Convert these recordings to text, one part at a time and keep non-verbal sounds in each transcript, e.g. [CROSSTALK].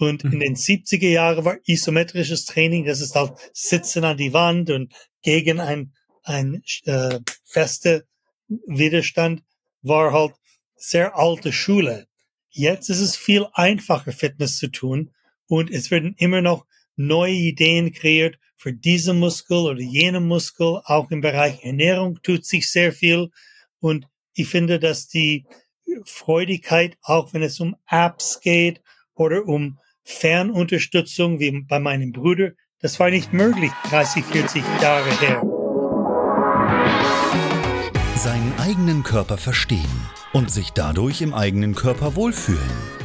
Und in mhm. den 70er Jahren war isometrisches Training, das ist halt Sitzen an die Wand und gegen ein, ein äh, feste Widerstand, war halt sehr alte Schule. Jetzt ist es viel einfacher, Fitness zu tun und es werden immer noch neue Ideen kreiert für diese Muskel oder jene Muskel. Auch im Bereich Ernährung tut sich sehr viel und ich finde, dass die Freudigkeit, auch wenn es um Apps geht oder um Fernunterstützung wie bei meinem Bruder, das war nicht möglich 30, 40 Jahre her. Seinen eigenen Körper verstehen und sich dadurch im eigenen Körper wohlfühlen.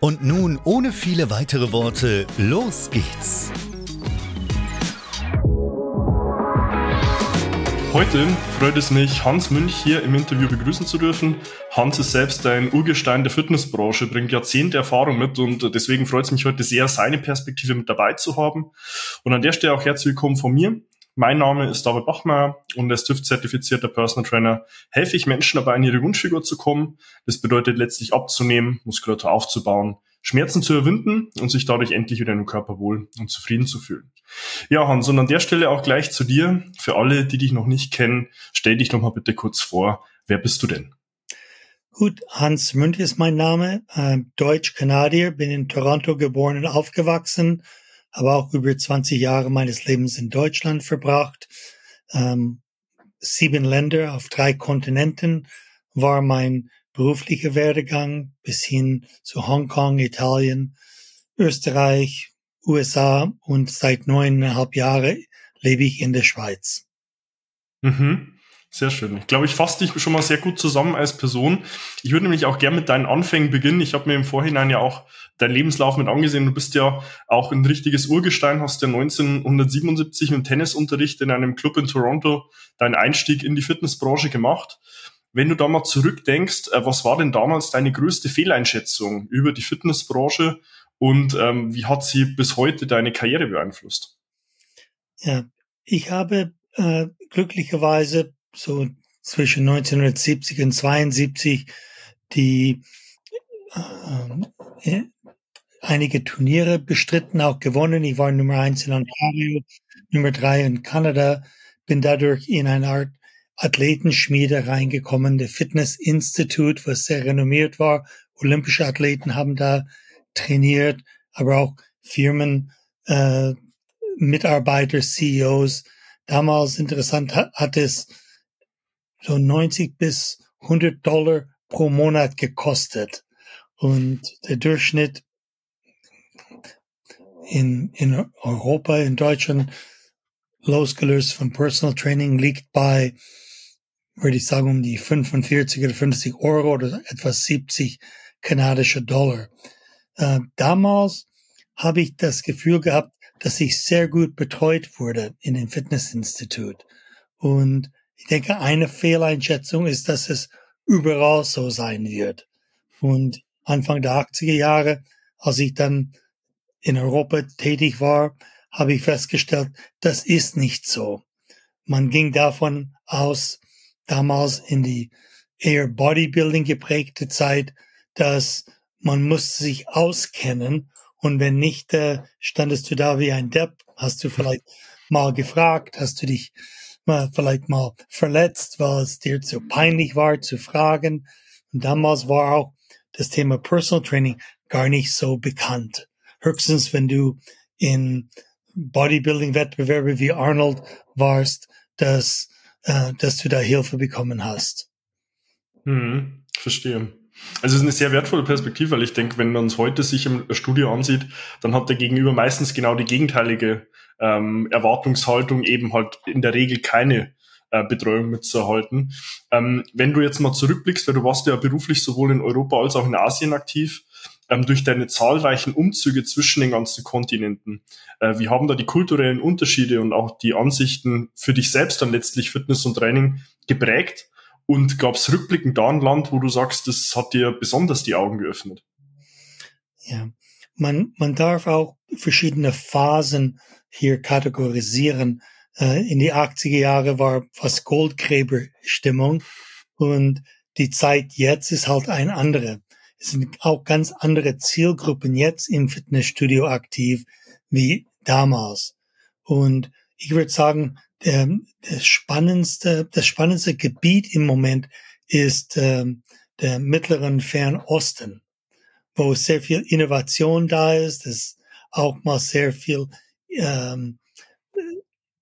Und nun, ohne viele weitere Worte, los geht's! Heute freut es mich, Hans Münch hier im Interview begrüßen zu dürfen. Hans ist selbst ein Urgestein der Fitnessbranche, bringt Jahrzehnte Erfahrung mit und deswegen freut es mich heute sehr, seine Perspektive mit dabei zu haben. Und an der Stelle auch herzlich willkommen von mir. Mein Name ist David Bachmeier und als TÜV-zertifizierter Personal Trainer helfe ich Menschen dabei, in ihre Wunschfigur zu kommen. Das bedeutet letztlich abzunehmen, Muskulatur aufzubauen, Schmerzen zu überwinden und sich dadurch endlich wieder im Körper wohl und zufrieden zu fühlen. Ja, Hans, und an der Stelle auch gleich zu dir. Für alle, die dich noch nicht kennen, stell dich doch mal bitte kurz vor. Wer bist du denn? Gut, Hans Münch ist mein Name, äh, Deutsch-Kanadier, bin in Toronto geboren und aufgewachsen, aber auch über 20 Jahre meines Lebens in Deutschland verbracht. Ähm, sieben Länder auf drei Kontinenten war mein beruflicher Werdegang bis hin zu Hongkong, Italien, Österreich, USA und seit neuneinhalb Jahren lebe ich in der Schweiz. Mhm. Sehr schön. Ich glaube, ich fasse dich schon mal sehr gut zusammen als Person. Ich würde nämlich auch gerne mit deinen Anfängen beginnen. Ich habe mir im Vorhinein ja auch deinen Lebenslauf mit angesehen. Du bist ja auch ein richtiges Urgestein, hast ja 1977 im Tennisunterricht in einem Club in Toronto deinen Einstieg in die Fitnessbranche gemacht. Wenn du da mal zurückdenkst, äh, was war denn damals deine größte Fehleinschätzung über die Fitnessbranche und ähm, wie hat sie bis heute deine Karriere beeinflusst? Ja, ich habe äh, glücklicherweise so zwischen 1970 und 72 die äh, einige Turniere bestritten, auch gewonnen. Ich war Nummer eins in Ontario, Nummer drei in Kanada, bin dadurch in eine Art Athletenschmiede reingekommen, der Fitness Institute, was sehr renommiert war. Olympische Athleten haben da trainiert, aber auch Firmen, äh, Mitarbeiter, CEOs. Damals interessant hat, hat es so 90 bis 100 Dollar pro Monat gekostet. Und der Durchschnitt in, in Europa, in Deutschland, losgelöst von Personal Training, liegt bei, würde ich sagen, um die 45 oder 50 Euro oder etwa 70 kanadische Dollar. Äh, damals habe ich das Gefühl gehabt, dass ich sehr gut betreut wurde in dem Fitnessinstitut. Und ich denke, eine Fehleinschätzung ist, dass es überall so sein wird. Und Anfang der 80er Jahre, als ich dann in Europa tätig war, habe ich festgestellt, das ist nicht so. Man ging davon aus, damals in die eher Bodybuilding geprägte Zeit, dass man muss sich auskennen und wenn nicht, äh, standest du da wie ein Depp, hast du vielleicht mal gefragt, hast du dich mal, vielleicht mal verletzt, weil es dir zu peinlich war zu fragen. Und damals war auch das Thema Personal Training gar nicht so bekannt. Höchstens, wenn du in Bodybuilding-Wettbewerbe wie Arnold warst, dass, äh, dass du da Hilfe bekommen hast. Hm, verstehe. Also es ist eine sehr wertvolle Perspektive, weil ich denke, wenn man uns heute sich im Studio ansieht, dann hat der Gegenüber meistens genau die gegenteilige ähm, Erwartungshaltung, eben halt in der Regel keine äh, Betreuung mitzuerhalten. Ähm, wenn du jetzt mal zurückblickst, weil du warst ja beruflich sowohl in Europa als auch in Asien aktiv, ähm, durch deine zahlreichen Umzüge zwischen den ganzen Kontinenten, äh, wie haben da die kulturellen Unterschiede und auch die Ansichten für dich selbst dann letztlich Fitness und Training geprägt? Und gab es rückblickend da ein Land, wo du sagst, das hat dir besonders die Augen geöffnet? Ja, man, man darf auch verschiedene Phasen hier kategorisieren. Äh, in die 80er Jahre war fast Goldgräberstimmung und die Zeit jetzt ist halt eine andere. Es sind auch ganz andere Zielgruppen jetzt im Fitnessstudio aktiv wie damals. Und ich würde sagen, der, das spannendste, das spannendste Gebiet im Moment ist ähm, der mittleren Fernosten, wo sehr viel Innovation da ist, es auch mal sehr viel ähm,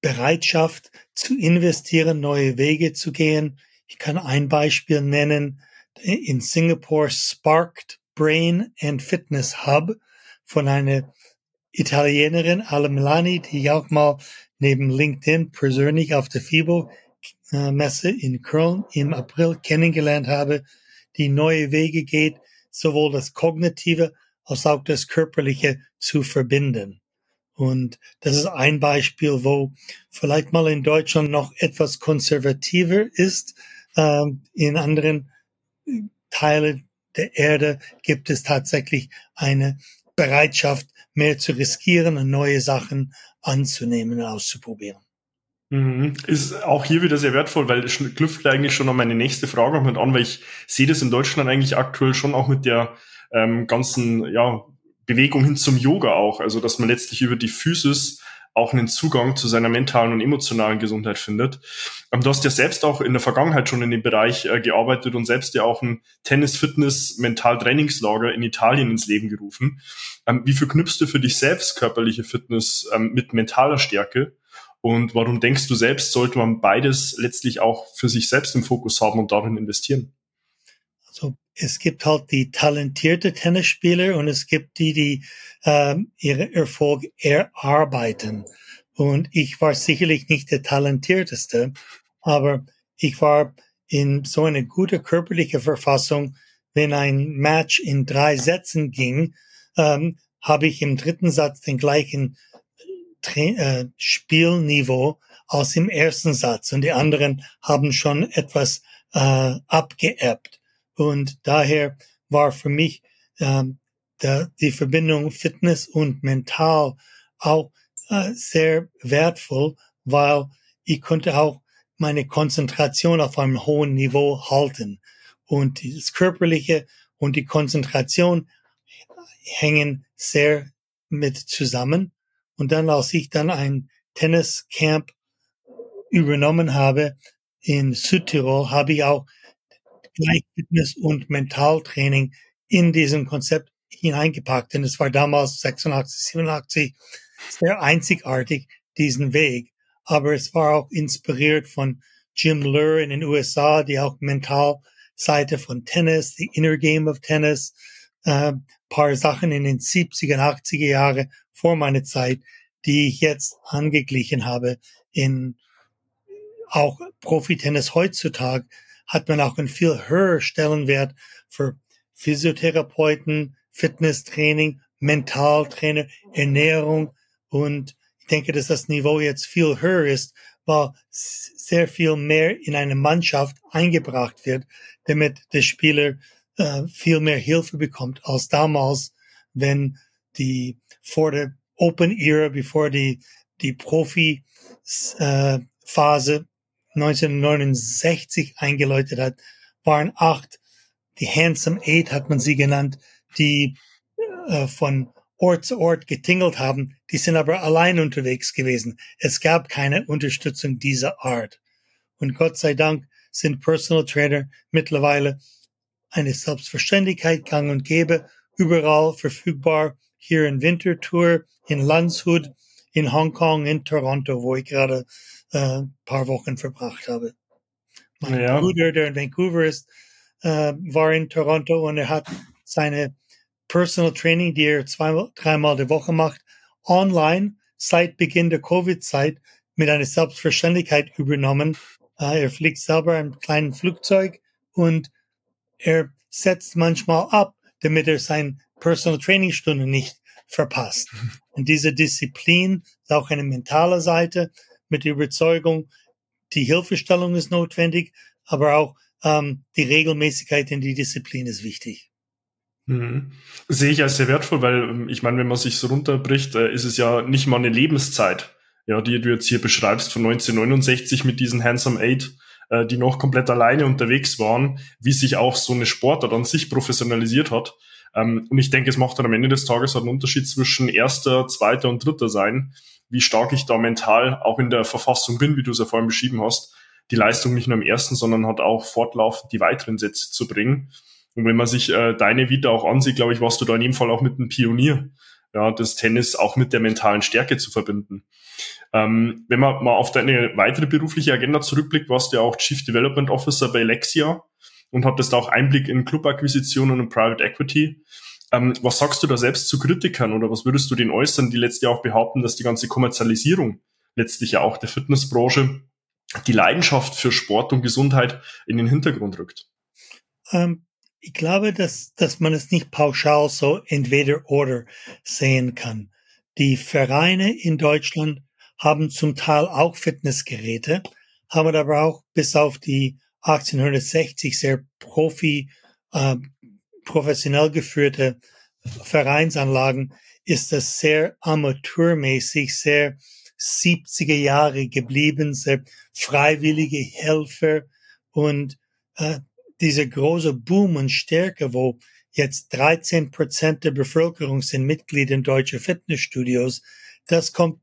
Bereitschaft zu investieren, neue Wege zu gehen. Ich kann ein Beispiel nennen. In Singapore Sparked Brain and Fitness Hub von einer Italienerin, Ala Milani, die ich auch mal neben LinkedIn persönlich auf der FIBO-Messe in Köln im April kennengelernt habe, die neue Wege geht, sowohl das Kognitive als auch das Körperliche zu verbinden. Und das ist ein Beispiel, wo vielleicht mal in Deutschland noch etwas konservativer ist. Ähm, in anderen Teilen der Erde gibt es tatsächlich eine Bereitschaft, mehr zu riskieren und neue Sachen anzunehmen und auszuprobieren. Mhm. Ist auch hier wieder sehr wertvoll, weil es knüpft eigentlich schon an meine nächste Frage mit an, weil ich sehe das in Deutschland eigentlich aktuell schon auch mit der ähm, ganzen ja, Bewegung hin zum Yoga auch. Also dass man letztlich über die Physis auch einen Zugang zu seiner mentalen und emotionalen Gesundheit findet. Ähm, du hast ja selbst auch in der Vergangenheit schon in dem Bereich äh, gearbeitet und selbst ja auch ein Tennis-Fitness-Mental-Trainingslager in Italien ins Leben gerufen. Ähm, wie verknüpfst du für dich selbst körperliche Fitness ähm, mit mentaler Stärke? Und warum denkst du selbst, sollte man beides letztlich auch für sich selbst im Fokus haben und darin investieren? Also es gibt halt die talentierte Tennisspieler und es gibt die, die ähm, ihren Erfolg erarbeiten. Und ich war sicherlich nicht der talentierteste, aber ich war in so eine gute körperliche Verfassung, wenn ein Match in drei Sätzen ging, ähm, habe ich im dritten Satz den gleichen Tra äh, Spielniveau aus dem ersten Satz und die anderen haben schon etwas äh, abgeebbt. Und daher war für mich ähm, der, die Verbindung Fitness und Mental auch äh, sehr wertvoll, weil ich konnte auch meine Konzentration auf einem hohen Niveau halten. Und das Körperliche und die Konzentration hängen sehr mit zusammen. Und dann, als ich dann ein Tenniscamp übernommen habe in Südtirol, habe ich auch gleich Fitness und Mentaltraining in diesem Konzept hineingepackt. Denn es war damals 86, 87 sehr einzigartig, diesen Weg. Aber es war auch inspiriert von Jim Lur in den USA, die auch Mentalseite von Tennis, the inner game of Tennis, äh, paar Sachen in den 70er, 80er Jahre vor meiner Zeit, die ich jetzt angeglichen habe in auch Profitennis heutzutage hat man auch einen viel höheren Stellenwert für Physiotherapeuten, Fitnesstraining, Mentaltrainer, Ernährung. Und ich denke, dass das Niveau jetzt viel höher ist, weil sehr viel mehr in eine Mannschaft eingebracht wird, damit der Spieler äh, viel mehr Hilfe bekommt als damals, wenn die vor der Open Era, bevor die die Profi äh, Phase 1969 eingeläutet hat, waren acht, die Handsome Eight hat man sie genannt, die äh, von Ort zu Ort getingelt haben, die sind aber allein unterwegs gewesen. Es gab keine Unterstützung dieser Art. Und Gott sei Dank sind Personal Trainer mittlerweile eine Selbstverständlichkeit gang und gäbe, überall verfügbar, hier in Winterthur, in Landshut, in Hongkong, in Toronto, wo ich gerade äh, paar Wochen verbracht habe. Mein ja. Bruder, der in Vancouver ist, äh, war in Toronto und er hat seine Personal Training, die er zweimal, dreimal die Woche macht, online seit Beginn der Covid-Zeit mit einer Selbstverständlichkeit übernommen. Äh, er fliegt selber ein kleines Flugzeug und er setzt manchmal ab, damit er sein Personal Training Stunde nicht verpasst. [LAUGHS] Und diese Disziplin ist auch eine mentale Seite mit der Überzeugung, die Hilfestellung ist notwendig, aber auch ähm, die Regelmäßigkeit in die Disziplin ist wichtig. Mhm. Sehe ich als sehr wertvoll, weil ähm, ich meine, wenn man sich so runterbricht, äh, ist es ja nicht mal eine Lebenszeit, ja, die du jetzt hier beschreibst von 1969 mit diesen Handsome Eight, äh, die noch komplett alleine unterwegs waren, wie sich auch so eine Sportart an sich professionalisiert hat. Ähm, und ich denke, es macht dann am Ende des Tages halt einen Unterschied zwischen erster, zweiter und dritter sein, wie stark ich da mental auch in der Verfassung bin, wie du es ja vorhin beschrieben hast, die Leistung nicht nur im ersten, sondern hat auch fortlaufend die weiteren Sätze zu bringen. Und wenn man sich äh, deine Vita auch ansieht, glaube ich, warst du da in jedem Fall auch mit einem Pionier, ja, das Tennis auch mit der mentalen Stärke zu verbinden. Ähm, wenn man mal auf deine weitere berufliche Agenda zurückblickt, warst du ja auch Chief Development Officer bei Lexia und hattest auch Einblick in Clubakquisitionen und Private Equity. Ähm, was sagst du da selbst zu Kritikern oder was würdest du denen äußern, die letztes Jahr auch behaupten, dass die ganze Kommerzialisierung letztlich ja auch der Fitnessbranche die Leidenschaft für Sport und Gesundheit in den Hintergrund rückt? Ähm, ich glaube, dass, dass man es nicht pauschal so entweder oder sehen kann. Die Vereine in Deutschland haben zum Teil auch Fitnessgeräte, haben aber auch bis auf die 1860 sehr profi, äh, professionell geführte Vereinsanlagen ist das sehr amateurmäßig, sehr 70er Jahre geblieben, sehr freiwillige Helfer und äh, diese große Boom und Stärke, wo jetzt 13 Prozent der Bevölkerung sind Mitglied in deutsche Fitnessstudios, das kommt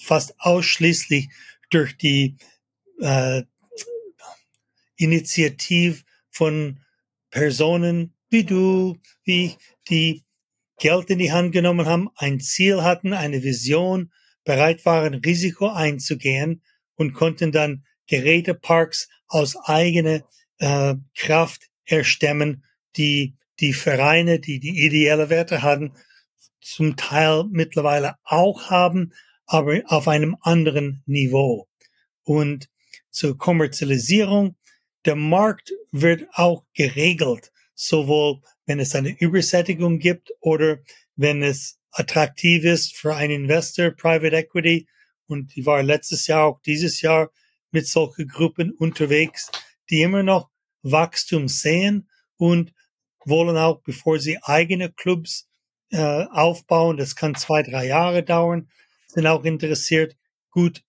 fast ausschließlich durch die äh, Initiativ von Personen wie du, wie die Geld in die Hand genommen haben, ein Ziel hatten, eine Vision, bereit waren, Risiko einzugehen und konnten dann Geräteparks aus eigener äh, Kraft erstemmen, die die Vereine, die die ideelle Werte hatten, zum Teil mittlerweile auch haben, aber auf einem anderen Niveau. Und zur Kommerzialisierung, der Markt wird auch geregelt, sowohl wenn es eine Übersättigung gibt oder wenn es attraktiv ist für einen Investor, Private Equity. Und die war letztes Jahr, auch dieses Jahr mit solchen Gruppen unterwegs, die immer noch Wachstum sehen und wollen auch, bevor sie eigene Clubs äh, aufbauen, das kann zwei, drei Jahre dauern, sind auch interessiert, gut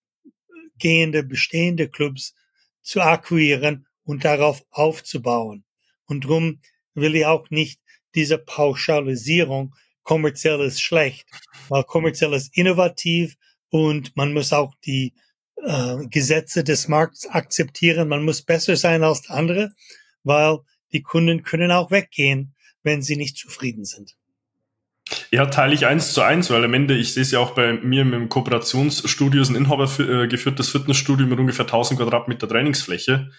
gehende, bestehende Clubs zu akquirieren und darauf aufzubauen. Und drum will ich auch nicht diese Pauschalisierung, kommerziell ist schlecht, weil kommerziell ist innovativ und man muss auch die äh, Gesetze des Markts akzeptieren. Man muss besser sein als andere, weil die Kunden können auch weggehen, wenn sie nicht zufrieden sind. Ja, teile ich eins zu eins, weil am Ende, ich sehe es ja auch bei mir im Kooperationsstudio, ist ein inhabergeführtes äh, Fitnessstudio mit ungefähr 1000 Quadratmeter Trainingsfläche.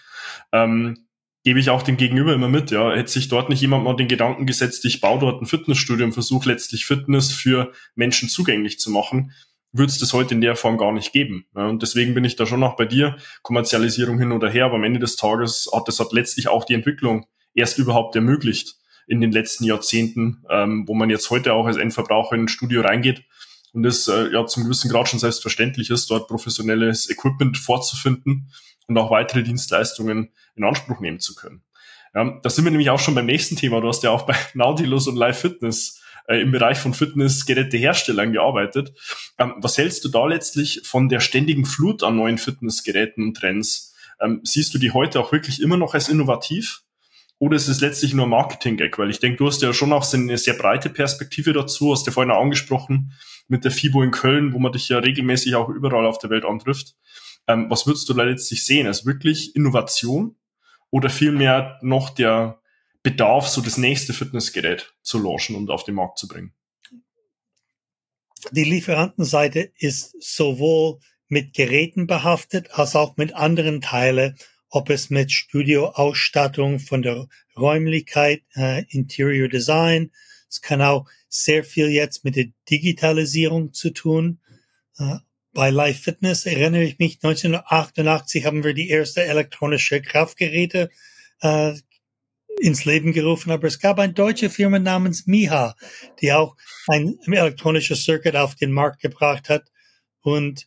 Ähm, gebe ich auch dem Gegenüber immer mit, ja. Hätte sich dort nicht jemand mal den Gedanken gesetzt, ich baue dort ein Fitnessstudio und versuche letztlich Fitness für Menschen zugänglich zu machen, würde es das heute in der Form gar nicht geben. Ja, und deswegen bin ich da schon noch bei dir, Kommerzialisierung hin oder her, aber am Ende des Tages hat das hat letztlich auch die Entwicklung erst überhaupt ermöglicht in den letzten Jahrzehnten, ähm, wo man jetzt heute auch als Endverbraucher in ein Studio reingeht und es äh, ja zum gewissen Grad schon selbstverständlich ist, dort professionelles Equipment vorzufinden und auch weitere Dienstleistungen in Anspruch nehmen zu können. Ja, da sind wir nämlich auch schon beim nächsten Thema. Du hast ja auch bei [LAUGHS] Nautilus und Live Fitness äh, im Bereich von Fitnessgeräteherstellern gearbeitet. Ähm, was hältst du da letztlich von der ständigen Flut an neuen Fitnessgeräten und Trends? Ähm, siehst du die heute auch wirklich immer noch als innovativ? Oder ist es letztlich nur Marketing-Gag? Weil ich denke, du hast ja schon auch eine sehr breite Perspektive dazu, hast du vorhin auch angesprochen mit der FIBO in Köln, wo man dich ja regelmäßig auch überall auf der Welt antrifft. Ähm, was würdest du da letztlich sehen? Also wirklich Innovation oder vielmehr noch der Bedarf, so das nächste Fitnessgerät zu launchen und auf den Markt zu bringen? Die Lieferantenseite ist sowohl mit Geräten behaftet als auch mit anderen Teilen ob es mit Studioausstattung von der Räumlichkeit, äh, Interior Design. Es kann auch sehr viel jetzt mit der Digitalisierung zu tun. Äh, bei Live Fitness erinnere ich mich, 1988 haben wir die erste elektronische Kraftgeräte äh, ins Leben gerufen, aber es gab eine deutsche Firma namens Miha, die auch ein elektronisches Circuit auf den Markt gebracht hat. Und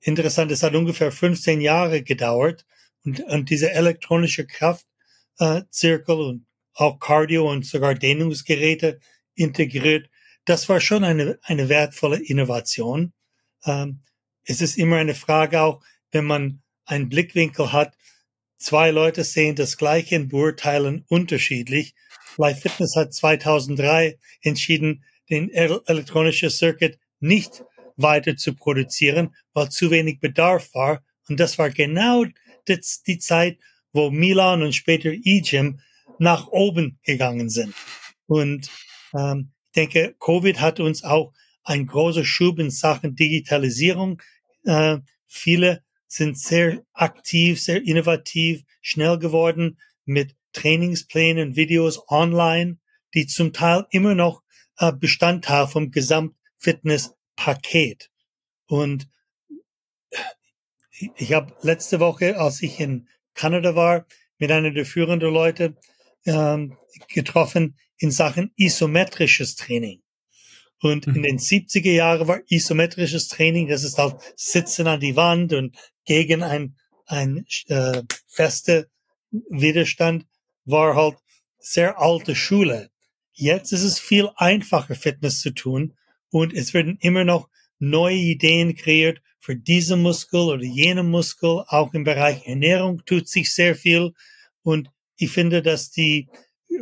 interessant, es hat ungefähr 15 Jahre gedauert, und, und diese elektronische Kraftzirkel äh, und auch Cardio und sogar Dehnungsgeräte integriert, das war schon eine, eine wertvolle Innovation. Ähm, es ist immer eine Frage auch, wenn man einen Blickwinkel hat, zwei Leute sehen das gleiche und beurteilen unterschiedlich. Life Fitness hat 2003 entschieden, den elektronischen Circuit nicht weiter zu produzieren, weil zu wenig Bedarf war. Und das war genau die, die Zeit, wo Milan und später Egypt nach oben gegangen sind. Und ähm, ich denke, Covid hat uns auch ein großer Schub in Sachen Digitalisierung. Äh, viele sind sehr aktiv, sehr innovativ, schnell geworden mit Trainingsplänen, Videos online, die zum Teil immer noch äh, Bestandteil vom Gesamtfitnesspaket. Und ich habe letzte Woche, als ich in Kanada war, mit einer der führenden Leute ähm, getroffen in Sachen isometrisches Training. Und in mhm. den 70er Jahren war isometrisches Training, das ist halt Sitzen an die Wand und gegen ein, ein äh, feste Widerstand, war halt sehr alte Schule. Jetzt ist es viel einfacher, Fitness zu tun und es werden immer noch neue Ideen kreiert für diesen Muskel oder jenen Muskel. Auch im Bereich Ernährung tut sich sehr viel. Und ich finde, dass die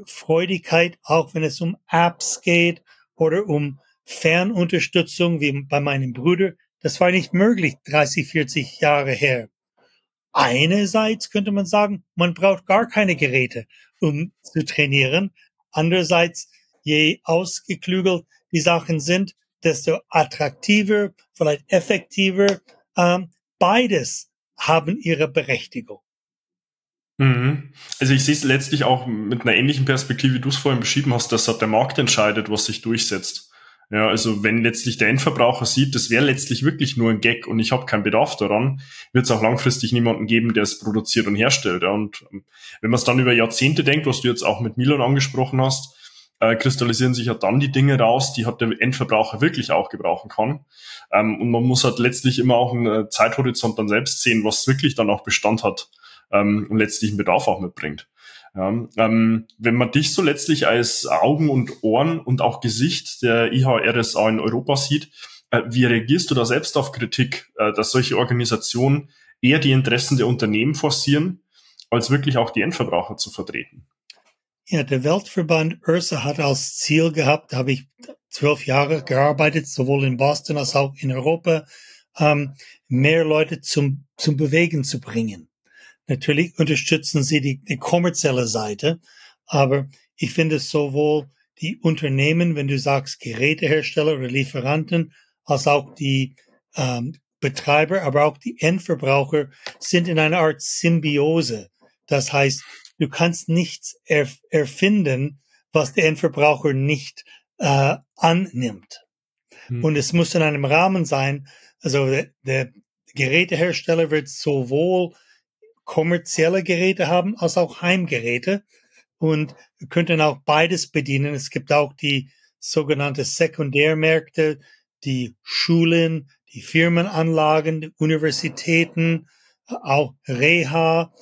Freudigkeit, auch wenn es um Apps geht oder um Fernunterstützung, wie bei meinem Bruder, das war nicht möglich 30, 40 Jahre her. Einerseits könnte man sagen, man braucht gar keine Geräte, um zu trainieren. Andererseits, je ausgeklügelt die Sachen sind, desto attraktiver, vielleicht effektiver. Ähm, beides haben ihre Berechtigung. Mhm. Also ich sehe es letztlich auch mit einer ähnlichen Perspektive, wie du es vorhin beschrieben hast, dass halt der Markt entscheidet, was sich durchsetzt. Ja, also wenn letztlich der Endverbraucher sieht, das wäre letztlich wirklich nur ein Gag und ich habe keinen Bedarf daran, wird es auch langfristig niemanden geben, der es produziert und herstellt. Und ähm, wenn man es dann über Jahrzehnte denkt, was du jetzt auch mit Milan angesprochen hast, äh, kristallisieren sich ja dann die Dinge raus, die halt der Endverbraucher wirklich auch gebrauchen kann. Ähm, und man muss halt letztlich immer auch einen äh, Zeithorizont dann selbst sehen, was wirklich dann auch Bestand hat ähm, und letztlich einen Bedarf auch mitbringt. Ja, ähm, wenn man dich so letztlich als Augen und Ohren und auch Gesicht der IHRSA in Europa sieht, äh, wie reagierst du da selbst auf Kritik, äh, dass solche Organisationen eher die Interessen der Unternehmen forcieren, als wirklich auch die Endverbraucher zu vertreten? Ja, der Weltverband URSA hat als Ziel gehabt, da habe ich zwölf Jahre gearbeitet, sowohl in Boston als auch in Europa, ähm, mehr Leute zum, zum Bewegen zu bringen. Natürlich unterstützen sie die, die kommerzielle Seite, aber ich finde sowohl die Unternehmen, wenn du sagst Gerätehersteller oder Lieferanten, als auch die ähm, Betreiber, aber auch die Endverbraucher sind in einer Art Symbiose. Das heißt, du kannst nichts erf erfinden, was der Endverbraucher nicht äh, annimmt. Hm. Und es muss in einem Rahmen sein, also der, der Gerätehersteller wird sowohl kommerzielle Geräte haben als auch Heimgeräte und wir könnten auch beides bedienen. Es gibt auch die sogenannte Sekundärmärkte, die Schulen, die Firmenanlagen, die Universitäten, auch Reha,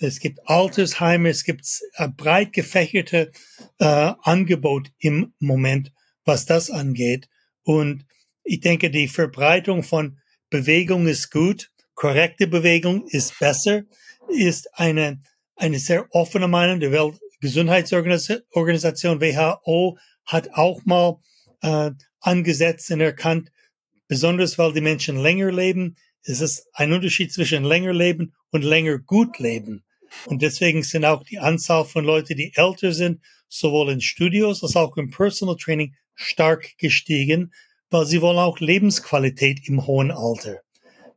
es gibt Altersheime, es gibt ein breit gefächerte äh, Angebot im Moment, was das angeht. Und ich denke, die Verbreitung von Bewegung ist gut, korrekte Bewegung ist besser, ist eine, eine sehr offene Meinung. Der Gesundheitsorganisation WHO hat auch mal äh, angesetzt und erkannt, besonders weil die Menschen länger leben, ist es ein Unterschied zwischen länger leben und länger gut leben. Und deswegen sind auch die Anzahl von Leuten, die älter sind, sowohl in Studios als auch im Personal Training stark gestiegen, weil sie wollen auch Lebensqualität im hohen Alter.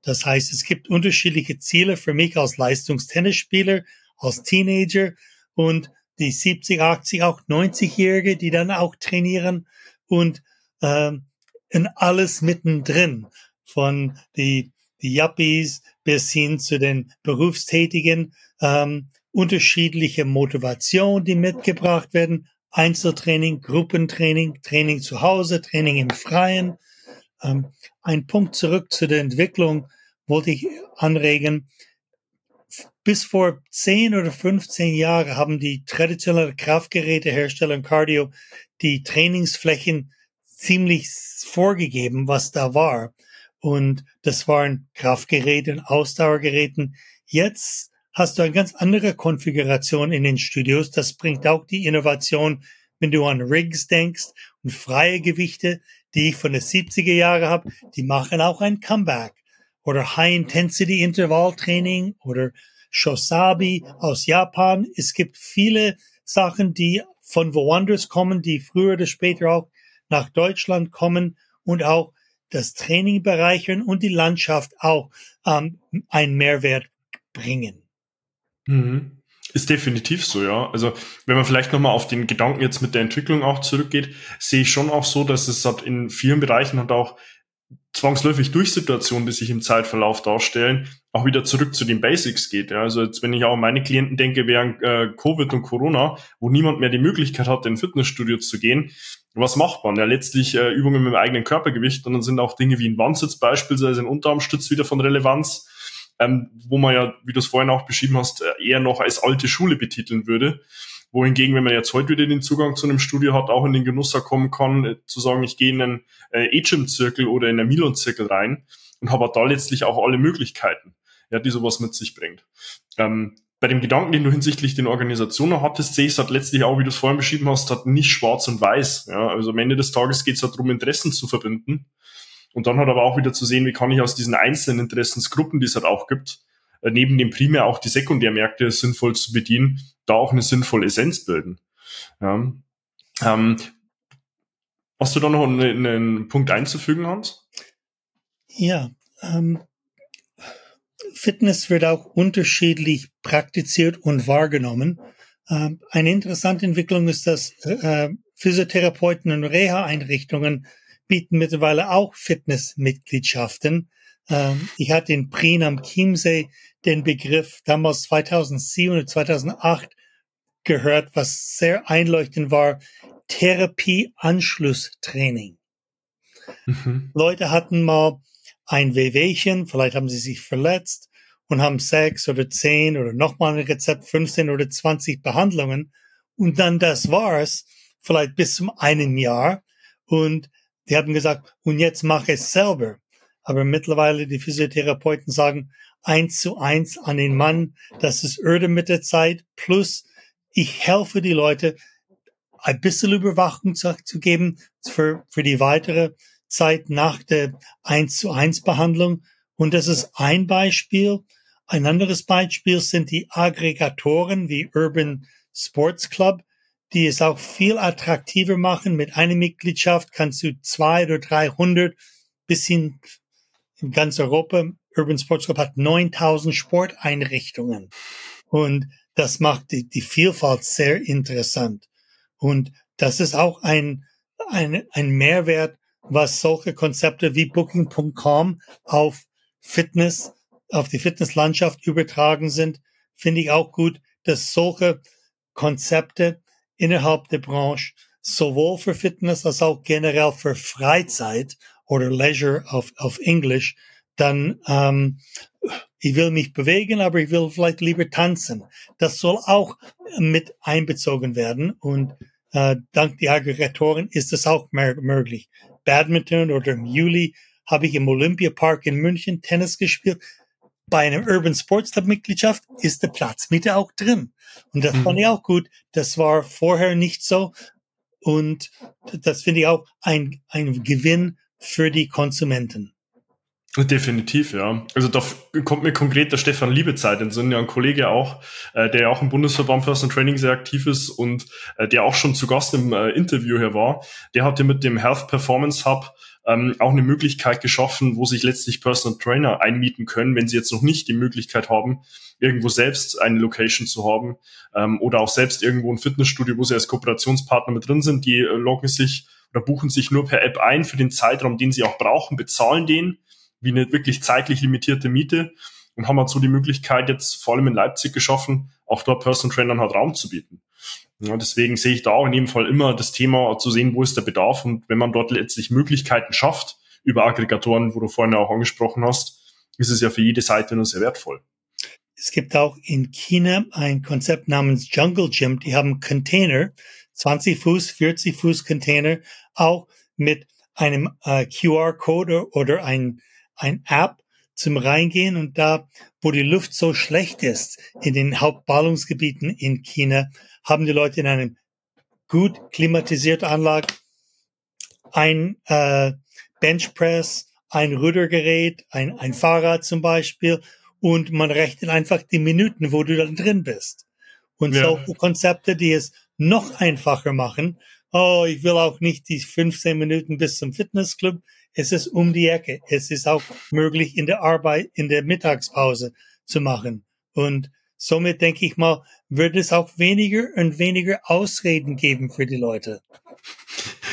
Das heißt, es gibt unterschiedliche Ziele für mich als Leistungstennisspieler, als Teenager und die 70, 80, auch 90-Jährige, die dann auch trainieren und ähm, in alles mittendrin, von die, die Yuppies bis hin zu den Berufstätigen, ähm, unterschiedliche Motivation, die mitgebracht werden, Einzeltraining, Gruppentraining, Training zu Hause, Training im Freien. Ähm, ein Punkt zurück zu der Entwicklung wollte ich anregen. Bis vor 10 oder 15 Jahren haben die traditionellen Kraftgerätehersteller und Cardio die Trainingsflächen ziemlich vorgegeben, was da war. Und das waren Kraftgeräte Ausdauergeräten. Jetzt hast du eine ganz andere Konfiguration in den Studios. Das bringt auch die Innovation, wenn du an Rigs denkst und freie Gewichte, die ich von den 70er Jahren habe, die machen auch ein Comeback. Oder High-Intensity-Intervalltraining oder Shosabi aus Japan. Es gibt viele Sachen, die von woanders kommen, die früher oder später auch nach Deutschland kommen und auch das Training bereichern und die Landschaft auch ähm, einen Mehrwert bringen. Mhm. Ist definitiv so, ja. Also wenn man vielleicht nochmal auf den Gedanken jetzt mit der Entwicklung auch zurückgeht, sehe ich schon auch so, dass es halt in vielen Bereichen und auch zwangsläufig durch Situationen, die sich im Zeitverlauf darstellen, auch wieder zurück zu den Basics geht. Ja. Also jetzt, wenn ich auch an meine Klienten denke, während äh, Covid und Corona, wo niemand mehr die Möglichkeit hat, in Fitnessstudio zu gehen, was macht man? Ja, letztlich äh, Übungen mit dem eigenen Körpergewicht und dann sind auch Dinge wie ein Wandsitz beispielsweise ein Unterarmstütz wieder von Relevanz ähm, wo man ja, wie du es vorhin auch beschrieben hast, äh, eher noch als alte Schule betiteln würde. Wohingegen, wenn man jetzt heute wieder den Zugang zu einem Studio hat, auch in den Genuss kommen kann, äh, zu sagen, ich gehe in einen äh, A-Gym-Zirkel oder in einen Milon-Zirkel rein und habe da letztlich auch alle Möglichkeiten, ja, die sowas mit sich bringt. Ähm, bei dem Gedanken, den du hinsichtlich den Organisationen hattest, sehe ich es halt letztlich auch, wie du es vorhin beschrieben hast, hat nicht schwarz und weiß. Ja, also am Ende des Tages geht es halt darum, Interessen zu verbinden. Und dann hat aber auch wieder zu sehen, wie kann ich aus diesen einzelnen Interessensgruppen, die es halt auch gibt, äh, neben dem primär auch die Sekundärmärkte sinnvoll zu bedienen, da auch eine sinnvolle Essenz bilden. Ja. Ähm, hast du da noch einen, einen Punkt einzufügen, Hans? Ja, ähm, Fitness wird auch unterschiedlich praktiziert und wahrgenommen. Ähm, eine interessante Entwicklung ist, dass äh, Physiotherapeuten und Reha-Einrichtungen bieten mittlerweile auch Fitnessmitgliedschaften. Ähm, ich hatte in Prien am Chiemsee den Begriff damals 2007 oder 2008 gehört, was sehr einleuchtend war, Therapie-Anschlusstraining. Mhm. Leute hatten mal ein Wehwehchen, vielleicht haben sie sich verletzt und haben sechs oder zehn oder nochmal ein Rezept, 15 oder 20 Behandlungen. Und dann das war's, vielleicht bis zum einen Jahr. Und die haben gesagt, und jetzt mach es selber. Aber mittlerweile die Physiotherapeuten sagen, eins zu eins an den Mann, das ist öde mit der Zeit, plus ich helfe die Leute, ein bisschen Überwachung zu, zu geben für, für die weitere Zeit nach der eins zu eins Behandlung. Und das ist ein Beispiel. Ein anderes Beispiel sind die Aggregatoren wie Urban Sports Club, die es auch viel attraktiver machen. Mit einer Mitgliedschaft kannst du zwei oder 300 bis hin in ganz Europa. Urban Sports Club hat 9000 Sporteinrichtungen. Und das macht die, die Vielfalt sehr interessant. Und das ist auch ein, ein, ein Mehrwert, was solche Konzepte wie Booking.com auf Fitness, auf die Fitnesslandschaft übertragen sind, finde ich auch gut, dass solche Konzepte innerhalb der Branche sowohl für Fitness als auch generell für Freizeit oder Leisure auf, auf Englisch, dann ähm, ich will mich bewegen, aber ich will vielleicht lieber tanzen. Das soll auch mit einbezogen werden und äh, dank der Aggregatoren ist das auch möglich. Badminton oder im Juli habe ich im Olympiapark in München Tennis gespielt. bei einer Urban Sports Club Mitgliedschaft ist der Platzmiete auch drin. Und das mhm. fand ich auch gut. Das war vorher nicht so. Und das finde ich auch ein, ein Gewinn für die Konsumenten. Definitiv, ja. Also da kommt mir konkret der Stefan Liebezeit in Sinn, ja ein Kollege auch, äh, der ja auch im Bundesverband Personal Training sehr aktiv ist und äh, der auch schon zu Gast im äh, Interview hier war. Der hat ja mit dem Health Performance Hub ähm, auch eine Möglichkeit geschaffen, wo sich letztlich Personal Trainer einmieten können, wenn sie jetzt noch nicht die Möglichkeit haben, irgendwo selbst eine Location zu haben ähm, oder auch selbst irgendwo ein Fitnessstudio, wo sie als Kooperationspartner mit drin sind, die äh, loggen sich oder buchen sich nur per App ein für den Zeitraum, den sie auch brauchen, bezahlen den wie eine wirklich zeitlich limitierte Miete und haben halt so die Möglichkeit jetzt vor allem in Leipzig geschaffen, auch dort Personal Trainern halt Raum zu bieten. Ja, deswegen sehe ich da auch in jedem Fall immer das Thema zu sehen, wo ist der Bedarf und wenn man dort letztlich Möglichkeiten schafft über Aggregatoren, wo du vorhin auch angesprochen hast, ist es ja für jede Seite nur sehr wertvoll. Es gibt auch in China ein Konzept namens Jungle Gym. Die haben Container, 20 Fuß, 40 Fuß Container, auch mit einem äh, QR-Code oder ein ein App zum Reingehen und da, wo die Luft so schlecht ist in den Hauptballungsgebieten in China, haben die Leute in einem gut klimatisierten Anlage ein äh, Benchpress, ein Rudergerät, ein, ein Fahrrad zum Beispiel und man rechnet einfach die Minuten, wo du dann drin bist. Und ja. solche Konzepte, die es noch einfacher machen. Oh, ich will auch nicht die 15 Minuten bis zum Fitnessclub es ist um die Ecke. Es ist auch möglich, in der Arbeit, in der Mittagspause zu machen. Und somit denke ich mal, wird es auch weniger und weniger Ausreden geben für die Leute.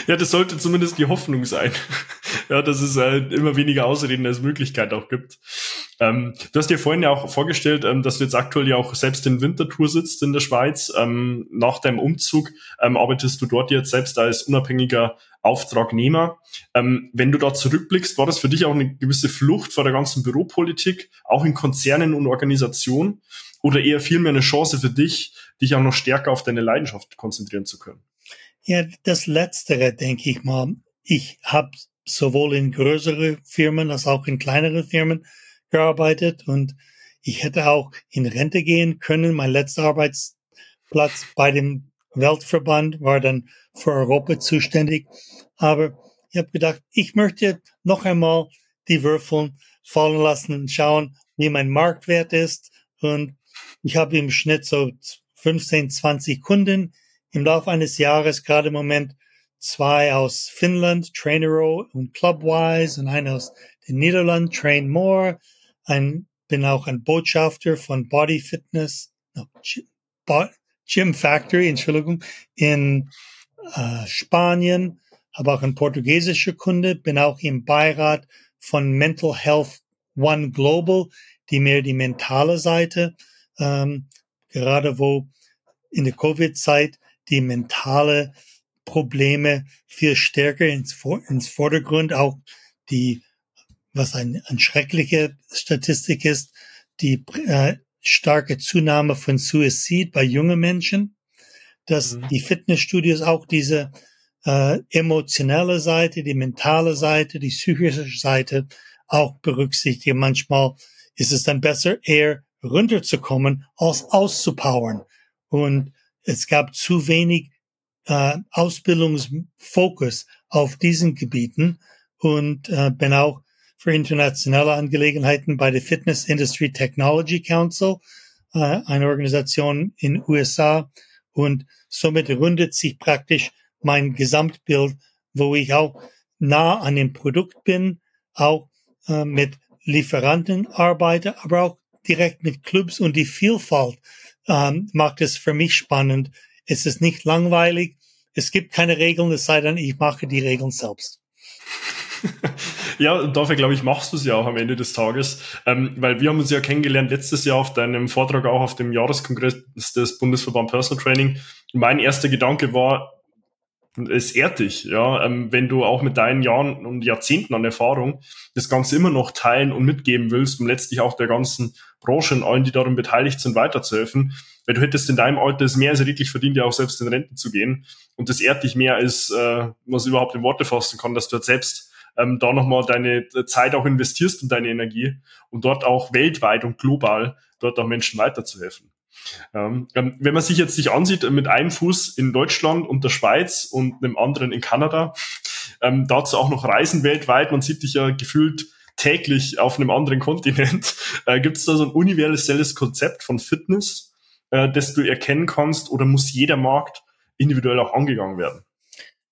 Ja, das sollte zumindest die Hoffnung sein. [LAUGHS] ja, dass es äh, immer weniger Ausreden als Möglichkeit auch gibt. Ähm, du hast dir vorhin ja auch vorgestellt, ähm, dass du jetzt aktuell ja auch selbst in Wintertour sitzt in der Schweiz. Ähm, nach deinem Umzug ähm, arbeitest du dort jetzt selbst als unabhängiger Auftragnehmer. Ähm, wenn du da zurückblickst, war das für dich auch eine gewisse Flucht vor der ganzen Büropolitik, auch in Konzernen und Organisationen? Oder eher vielmehr eine Chance für dich, dich auch noch stärker auf deine Leidenschaft konzentrieren zu können? Ja, das Letztere, denke ich mal. Ich habe sowohl in größere Firmen als auch in kleinere Firmen gearbeitet und ich hätte auch in Rente gehen können. Mein letzter Arbeitsplatz bei dem Weltverband war dann für Europa zuständig. Aber ich habe gedacht, ich möchte noch einmal die Würfel fallen lassen und schauen, wie mein Marktwert ist. Und ich habe im Schnitt so 15, 20 Kunden im Laufe eines Jahres, gerade im Moment zwei aus Finnland, Trainero und Clubwise und einer aus den Niederlanden, Train More. Ein, bin auch ein Botschafter von Body Fitness, no, Gym Factory, Entschuldigung, in äh, Spanien, habe auch ein portugiesischer Kunde, bin auch im Beirat von Mental Health One Global, die mehr die mentale Seite, ähm, gerade wo in der Covid-Zeit die mentale Probleme viel stärker ins, ins Vordergrund, auch die, was ein, ein schreckliche Statistik ist, die äh, starke Zunahme von Suizid bei jungen Menschen, dass mhm. die Fitnessstudios auch diese äh, emotionelle Seite, die mentale Seite, die psychische Seite auch berücksichtigen. Manchmal ist es dann besser, eher runterzukommen, als auszupowern. Und es gab zu wenig äh, Ausbildungsfokus auf diesen Gebieten und äh, bin auch für internationale Angelegenheiten bei der Fitness Industry Technology Council, äh, eine Organisation in USA. Und somit rundet sich praktisch mein Gesamtbild, wo ich auch nah an dem Produkt bin, auch äh, mit Lieferanten arbeite, aber auch direkt mit Clubs und die Vielfalt ähm, macht es für mich spannend. Es ist nicht langweilig. Es gibt keine Regeln, es sei denn, ich mache die Regeln selbst. Ja, dafür glaube ich, machst du es ja auch am Ende des Tages, ähm, weil wir haben uns ja kennengelernt letztes Jahr auf deinem Vortrag auch auf dem Jahreskongress des Bundesverband Personal Training. Mein erster Gedanke war, es ehrt dich, ja, ähm, wenn du auch mit deinen Jahren und Jahrzehnten an Erfahrung das Ganze immer noch teilen und mitgeben willst, um letztlich auch der ganzen Branche und allen, die daran beteiligt sind, weiterzuhelfen. Weil du hättest in deinem Alter es mehr als redlich verdient, ja auch selbst in Rente zu gehen. Und das ehrt dich mehr als, äh, was überhaupt in Worte fassen kann, dass du halt selbst ähm, da nochmal deine Zeit auch investierst und deine Energie und dort auch weltweit und global dort auch Menschen weiterzuhelfen. Ähm, ähm, wenn man sich jetzt sich ansieht, mit einem Fuß in Deutschland und der Schweiz und einem anderen in Kanada, ähm, dazu auch noch Reisen weltweit, man sieht dich ja gefühlt täglich auf einem anderen Kontinent. [LAUGHS] Äh, Gibt es da so ein universelles Konzept von Fitness, äh, das du erkennen kannst, oder muss jeder Markt individuell auch angegangen werden?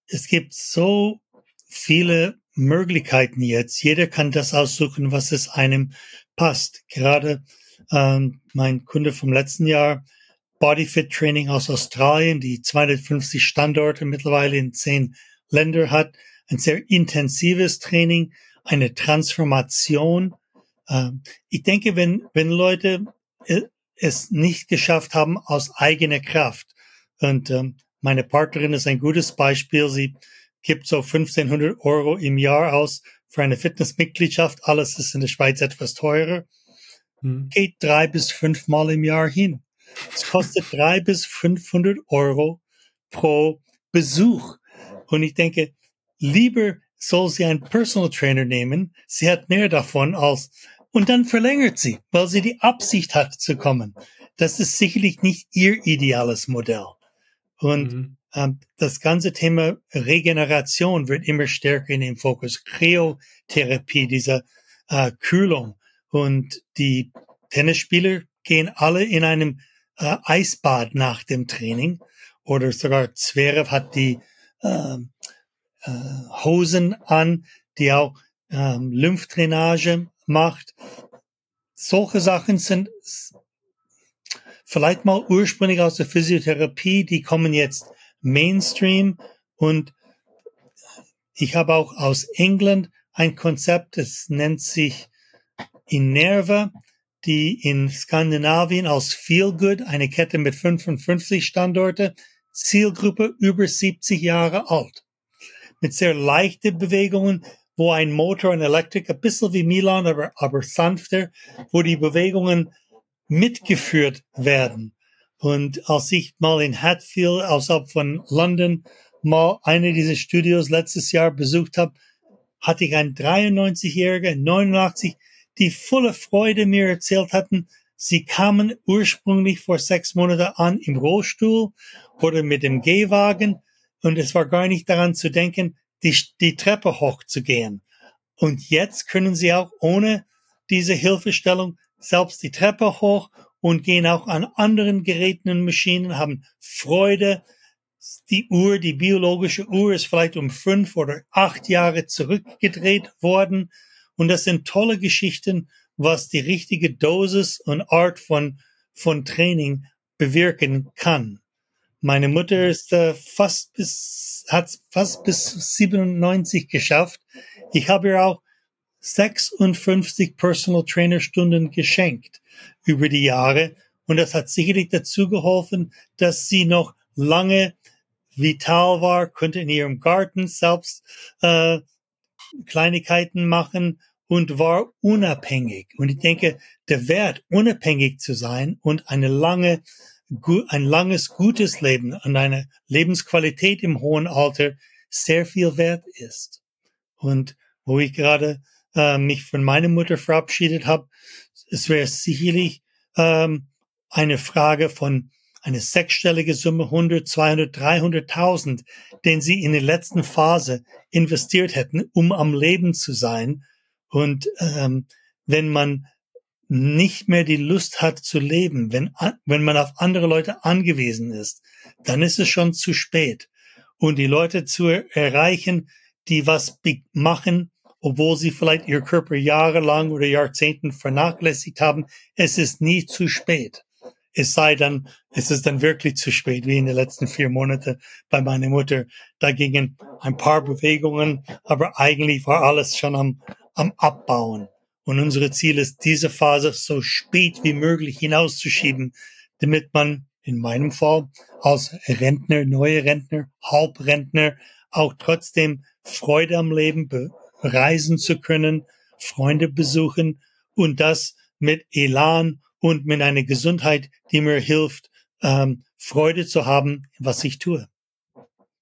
Es gibt so viele Möglichkeiten jetzt. Jeder kann das aussuchen, was es einem passt. Gerade ähm, mein Kunde vom letzten Jahr, Bodyfit Training aus Australien, die 250 Standorte mittlerweile in zehn Länder hat, ein sehr intensives Training, eine Transformation. Ähm, ich denke, wenn, wenn Leute äh, es nicht geschafft haben aus eigener Kraft, und ähm, meine Partnerin ist ein gutes Beispiel, sie gibt so 1500 Euro im Jahr aus für eine Fitnessmitgliedschaft, alles ist in der Schweiz etwas teurer, hm. geht drei bis fünfmal im Jahr hin. Es kostet drei bis 500 Euro pro Besuch. Und ich denke, lieber soll sie einen Personal Trainer nehmen. Sie hat mehr davon als, und dann verlängert sie, weil sie die Absicht hat zu kommen. Das ist sicherlich nicht ihr ideales Modell. Und mhm. Ähm, das ganze Thema Regeneration wird immer stärker in den Fokus. Kryotherapie, diese äh, Kühlung. Und die Tennisspieler gehen alle in einem äh, Eisbad nach dem Training. Oder sogar Zverev hat die äh, äh, Hosen an, die auch ähm, Lymphdrainage macht. Solche Sachen sind vielleicht mal ursprünglich aus der Physiotherapie, die kommen jetzt Mainstream und ich habe auch aus England ein Konzept, das nennt sich Inerva, die in Skandinavien aus Feel Good, eine Kette mit 55 Standorte, Zielgruppe über 70 Jahre alt mit sehr leichten Bewegungen, wo ein Motor, ein Elektrik, ein bisschen wie Milan, aber, aber sanfter, wo die Bewegungen mitgeführt werden. Und als ich mal in Hatfield außerhalb von London mal eine dieser Studios letztes Jahr besucht habe, hatte ich einen 93-Jähriger, 89, die volle Freude mir erzählt hatten, sie kamen ursprünglich vor sechs Monaten an im Rollstuhl oder mit dem Gehwagen und es war gar nicht daran zu denken, die, die Treppe hochzugehen. Und jetzt können sie auch ohne diese Hilfestellung selbst die Treppe hoch und gehen auch an anderen Geräten und Maschinen, haben Freude. Die Uhr, die biologische Uhr ist vielleicht um fünf oder acht Jahre zurückgedreht worden. Und das sind tolle Geschichten, was die richtige Dosis und Art von, von Training bewirken kann. Meine Mutter ist äh, fast bis, hat fast bis 97 geschafft. Ich habe ihr auch 56 Personal Trainer Stunden geschenkt über die Jahre. Und das hat sicherlich dazu geholfen, dass sie noch lange vital war, konnte in ihrem Garten selbst äh, Kleinigkeiten machen und war unabhängig. Und ich denke, der Wert, unabhängig zu sein und eine lange ein langes, gutes Leben und eine Lebensqualität im hohen Alter sehr viel wert ist. Und wo ich gerade äh, mich von meiner Mutter verabschiedet habe, es wäre sicherlich ähm, eine Frage von eine sechsstellige Summe 100, 200, 300.000, den sie in der letzten Phase investiert hätten, um am Leben zu sein. Und ähm, wenn man nicht mehr die Lust hat zu leben, wenn, wenn man auf andere Leute angewiesen ist, dann ist es schon zu spät. Und die Leute zu erreichen, die was machen, obwohl sie vielleicht ihr Körper jahrelang oder Jahrzehnten vernachlässigt haben, es ist nie zu spät. Es sei dann, es ist dann wirklich zu spät, wie in den letzten vier Monaten bei meiner Mutter. Da gingen ein paar Bewegungen, aber eigentlich war alles schon am, am Abbauen. Und unser Ziel ist, diese Phase so spät wie möglich hinauszuschieben, damit man in meinem Fall als Rentner, neue Rentner, Halbrentner auch trotzdem Freude am Leben reisen zu können, Freunde besuchen und das mit Elan und mit einer Gesundheit, die mir hilft, ähm, Freude zu haben, was ich tue.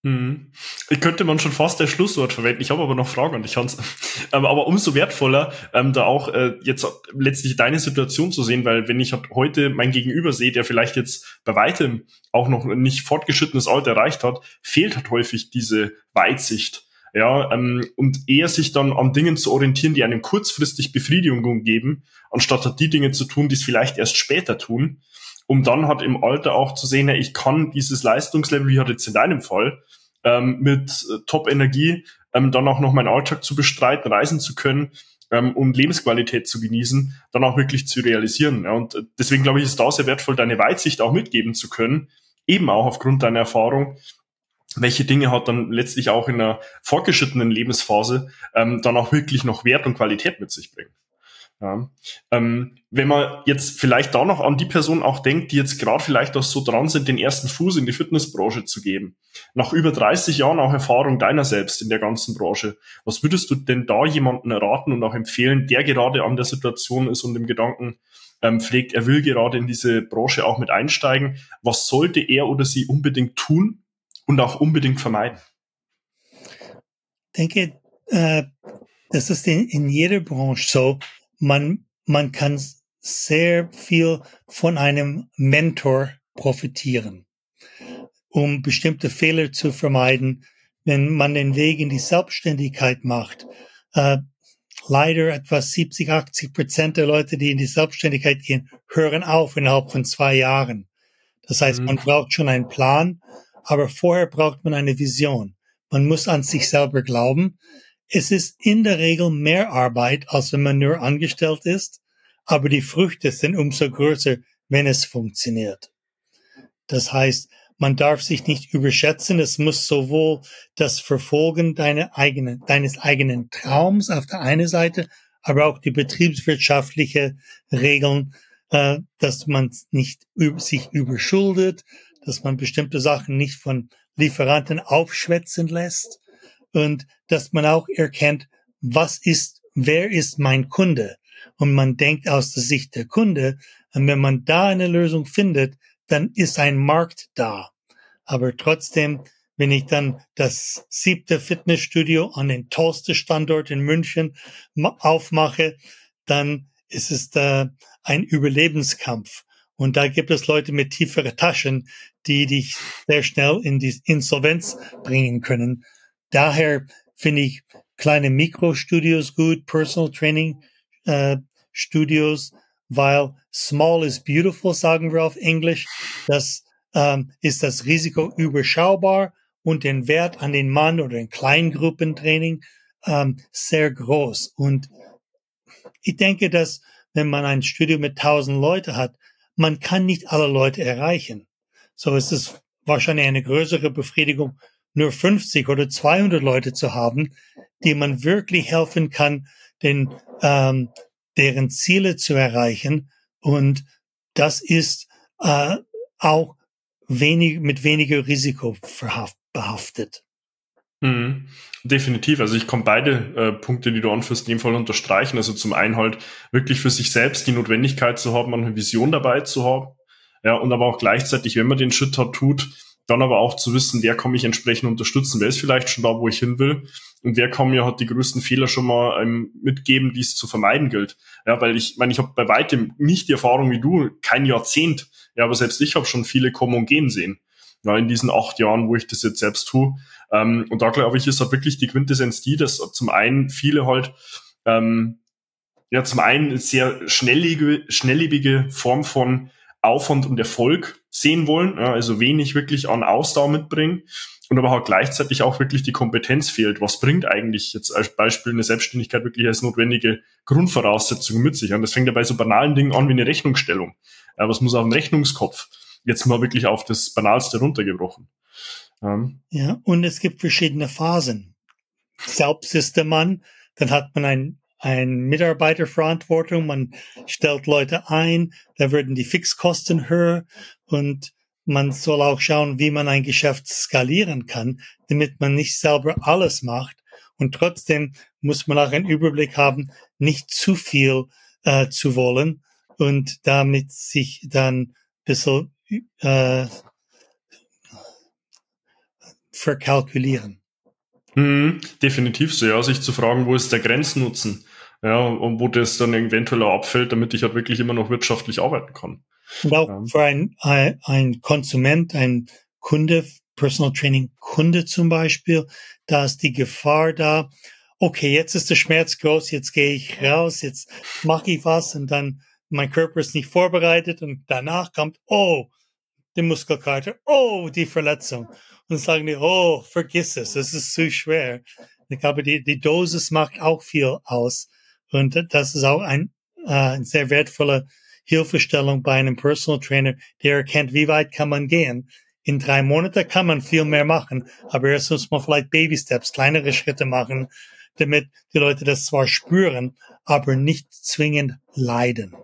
Mhm. Ich könnte man schon fast das Schlusswort verwenden. Ich habe aber noch Fragen an dich, Hans. [LAUGHS] Ähm, aber umso wertvoller, ähm, da auch äh, jetzt letztlich deine Situation zu sehen, weil wenn ich halt heute mein Gegenüber sehe, der vielleicht jetzt bei weitem auch noch nicht fortgeschrittenes Alter erreicht hat, fehlt halt häufig diese Weitsicht. Ja, ähm, und eher sich dann an Dingen zu orientieren, die einem kurzfristig Befriedigung geben, anstatt halt die Dinge zu tun, die es vielleicht erst später tun um dann halt im Alter auch zu sehen, ja, ich kann dieses Leistungslevel, wie halt jetzt in deinem Fall, ähm, mit äh, Top-Energie ähm, dann auch noch meinen Alltag zu bestreiten, reisen zu können ähm, und Lebensqualität zu genießen, dann auch wirklich zu realisieren. Ja. Und äh, deswegen glaube ich, ist da sehr wertvoll, deine Weitsicht auch mitgeben zu können, eben auch aufgrund deiner Erfahrung, welche Dinge hat dann letztlich auch in einer fortgeschrittenen Lebensphase ähm, dann auch wirklich noch Wert und Qualität mit sich bringen. Ja. Ähm, wenn man jetzt vielleicht da noch an die Person auch denkt, die jetzt gerade vielleicht auch so dran sind, den ersten Fuß in die Fitnessbranche zu geben, nach über 30 Jahren auch Erfahrung deiner selbst in der ganzen Branche, was würdest du denn da jemanden erraten und auch empfehlen, der gerade an der Situation ist und im Gedanken ähm, pflegt, er will gerade in diese Branche auch mit einsteigen, was sollte er oder sie unbedingt tun und auch unbedingt vermeiden? Ich denke, äh, das ist in, in jeder Branche so man, man kann sehr viel von einem Mentor profitieren, um bestimmte Fehler zu vermeiden, wenn man den Weg in die Selbstständigkeit macht. Äh, leider etwa 70, 80 Prozent der Leute, die in die Selbstständigkeit gehen, hören auf innerhalb von zwei Jahren. Das heißt, mhm. man braucht schon einen Plan, aber vorher braucht man eine Vision. Man muss an sich selber glauben. Es ist in der Regel mehr Arbeit, als wenn man nur angestellt ist, aber die Früchte sind umso größer, wenn es funktioniert. Das heißt, man darf sich nicht überschätzen. Es muss sowohl das Verfolgen deiner eigenen, deines eigenen Traums auf der einen Seite, aber auch die betriebswirtschaftliche Regeln, äh, dass man nicht sich überschuldet, dass man bestimmte Sachen nicht von Lieferanten aufschwätzen lässt und dass man auch erkennt, was ist, wer ist mein Kunde? Und man denkt aus der Sicht der Kunde, und wenn man da eine Lösung findet, dann ist ein Markt da. Aber trotzdem, wenn ich dann das siebte Fitnessstudio an den tollsten Standort in München aufmache, dann ist es da ein Überlebenskampf. Und da gibt es Leute mit tieferen Taschen, die dich sehr schnell in die Insolvenz bringen können. Daher finde ich kleine Mikrostudios gut, Personal Training äh, Studios, weil small is beautiful, sagen wir auf Englisch. Das ähm, ist das Risiko überschaubar und den Wert an den Mann oder in Kleingruppentraining ähm, sehr groß. Und ich denke, dass wenn man ein Studio mit tausend Leute hat, man kann nicht alle Leute erreichen. So ist es wahrscheinlich eine größere Befriedigung nur 50 oder 200 Leute zu haben, die man wirklich helfen kann, den, ähm, deren Ziele zu erreichen. Und das ist äh, auch wenig, mit weniger Risiko behaftet. Mhm. Definitiv. Also ich kann beide äh, Punkte, die du anführst, in dem Fall unterstreichen. Also zum einen halt wirklich für sich selbst die Notwendigkeit zu haben, eine Vision dabei zu haben. Ja, und aber auch gleichzeitig, wenn man den Schritt hat, tut, dann aber auch zu wissen, wer kann mich entsprechend unterstützen, wer ist vielleicht schon da, wo ich hin will und wer kann mir halt die größten Fehler schon mal ähm, mitgeben, die es zu vermeiden gilt. Ja, weil ich meine, ich habe bei weitem nicht die Erfahrung wie du, kein Jahrzehnt, ja, aber selbst ich habe schon viele kommen und gehen sehen. Ja, in diesen acht Jahren, wo ich das jetzt selbst tue. Ähm, und da glaube ich, ist halt wirklich die Quintessenz die, dass zum einen viele halt ähm, ja zum einen sehr schnelllebige, schnelllebige Form von Aufwand und Erfolg sehen wollen, ja, also wenig wirklich an Ausdauer mitbringen und aber halt gleichzeitig auch wirklich die Kompetenz fehlt. Was bringt eigentlich jetzt als Beispiel eine Selbstständigkeit wirklich als notwendige Grundvoraussetzung mit sich? Und das fängt ja bei so banalen Dingen an wie eine Rechnungsstellung. Ja, was muss auf dem Rechnungskopf? Jetzt mal wirklich auf das Banalste runtergebrochen. Ja. ja, und es gibt verschiedene Phasen. Selbst ist der Mann, dann hat man ein ein Mitarbeiterverantwortung, man stellt Leute ein, da würden die Fixkosten höher und man soll auch schauen, wie man ein Geschäft skalieren kann, damit man nicht selber alles macht. Und trotzdem muss man auch einen Überblick haben, nicht zu viel äh, zu wollen und damit sich dann ein bisschen äh, verkalkulieren. Hm, definitiv so, ja, sich zu fragen, wo ist der Grenznutzen? Ja, und wo das dann eventuell auch abfällt, damit ich halt wirklich immer noch wirtschaftlich arbeiten kann. Und auch ja. für ein, ein, ein Konsument, ein Kunde, Personal Training Kunde zum Beispiel, da ist die Gefahr da, okay, jetzt ist der Schmerz groß, jetzt gehe ich raus, jetzt mache ich was und dann mein Körper ist nicht vorbereitet und danach kommt, oh, die Muskelkater, oh, die Verletzung. Und sagen die, oh, vergiss es, es ist zu schwer. Ich glaube, die, die Dosis macht auch viel aus. Und das ist auch ein, äh, sehr wertvolle Hilfestellung bei einem Personal Trainer, der erkennt, wie weit kann man gehen. In drei Monaten kann man viel mehr machen, aber erst muss man vielleicht Baby Steps, kleinere Schritte machen, damit die Leute das zwar spüren, aber nicht zwingend leiden.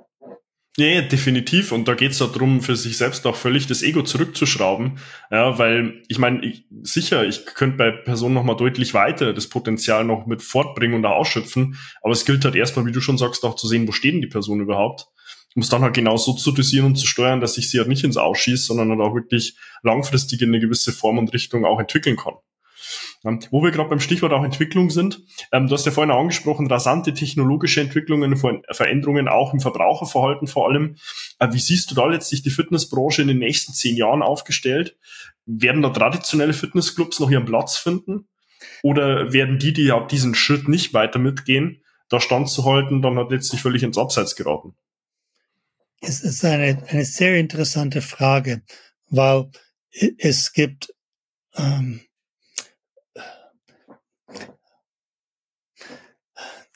Ja, definitiv. Und da geht es darum, für sich selbst auch völlig das Ego zurückzuschrauben. Ja, weil ich meine, ich, sicher, ich könnte bei Personen nochmal deutlich weiter das Potenzial noch mit fortbringen und ausschöpfen. Aber es gilt halt erstmal, wie du schon sagst, auch zu sehen, wo stehen die Personen überhaupt. Um es dann halt genau so zu dosieren und zu steuern, dass ich sie halt nicht ins Ausschieße, sondern halt auch wirklich langfristig in eine gewisse Form und Richtung auch entwickeln kann. Wo wir gerade beim Stichwort auch Entwicklung sind, ähm, du hast ja vorhin auch angesprochen, rasante technologische Entwicklungen, Veränderungen auch im Verbraucherverhalten vor allem. Äh, wie siehst du da letztlich die Fitnessbranche in den nächsten zehn Jahren aufgestellt? Werden da traditionelle Fitnessclubs noch ihren Platz finden? Oder werden die, die ja diesen Schritt nicht weiter mitgehen, da standzuhalten, dann hat letztlich völlig ins Abseits geraten? Es ist eine, eine sehr interessante Frage, weil es gibt ähm,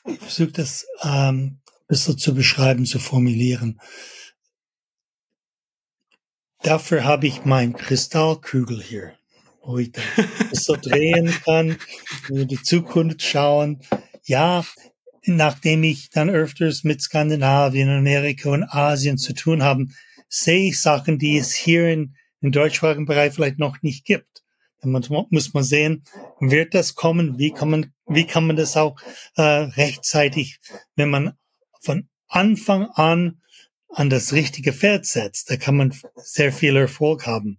ich versuche das ähm, bisschen zu beschreiben, zu formulieren. Dafür habe ich mein Kristallkügel hier, wo ich das [LAUGHS] so drehen kann, in die Zukunft schauen. Ja, nachdem ich dann öfters mit Skandinavien, Amerika und Asien zu tun habe, sehe ich Sachen, die es hier in, im deutschsprachigen Bereich vielleicht noch nicht gibt. Dann muss man sehen, wird das kommen? Wie kann man, wie kann man das auch äh, rechtzeitig, wenn man von Anfang an an das richtige Pferd setzt, da kann man sehr viel Erfolg haben.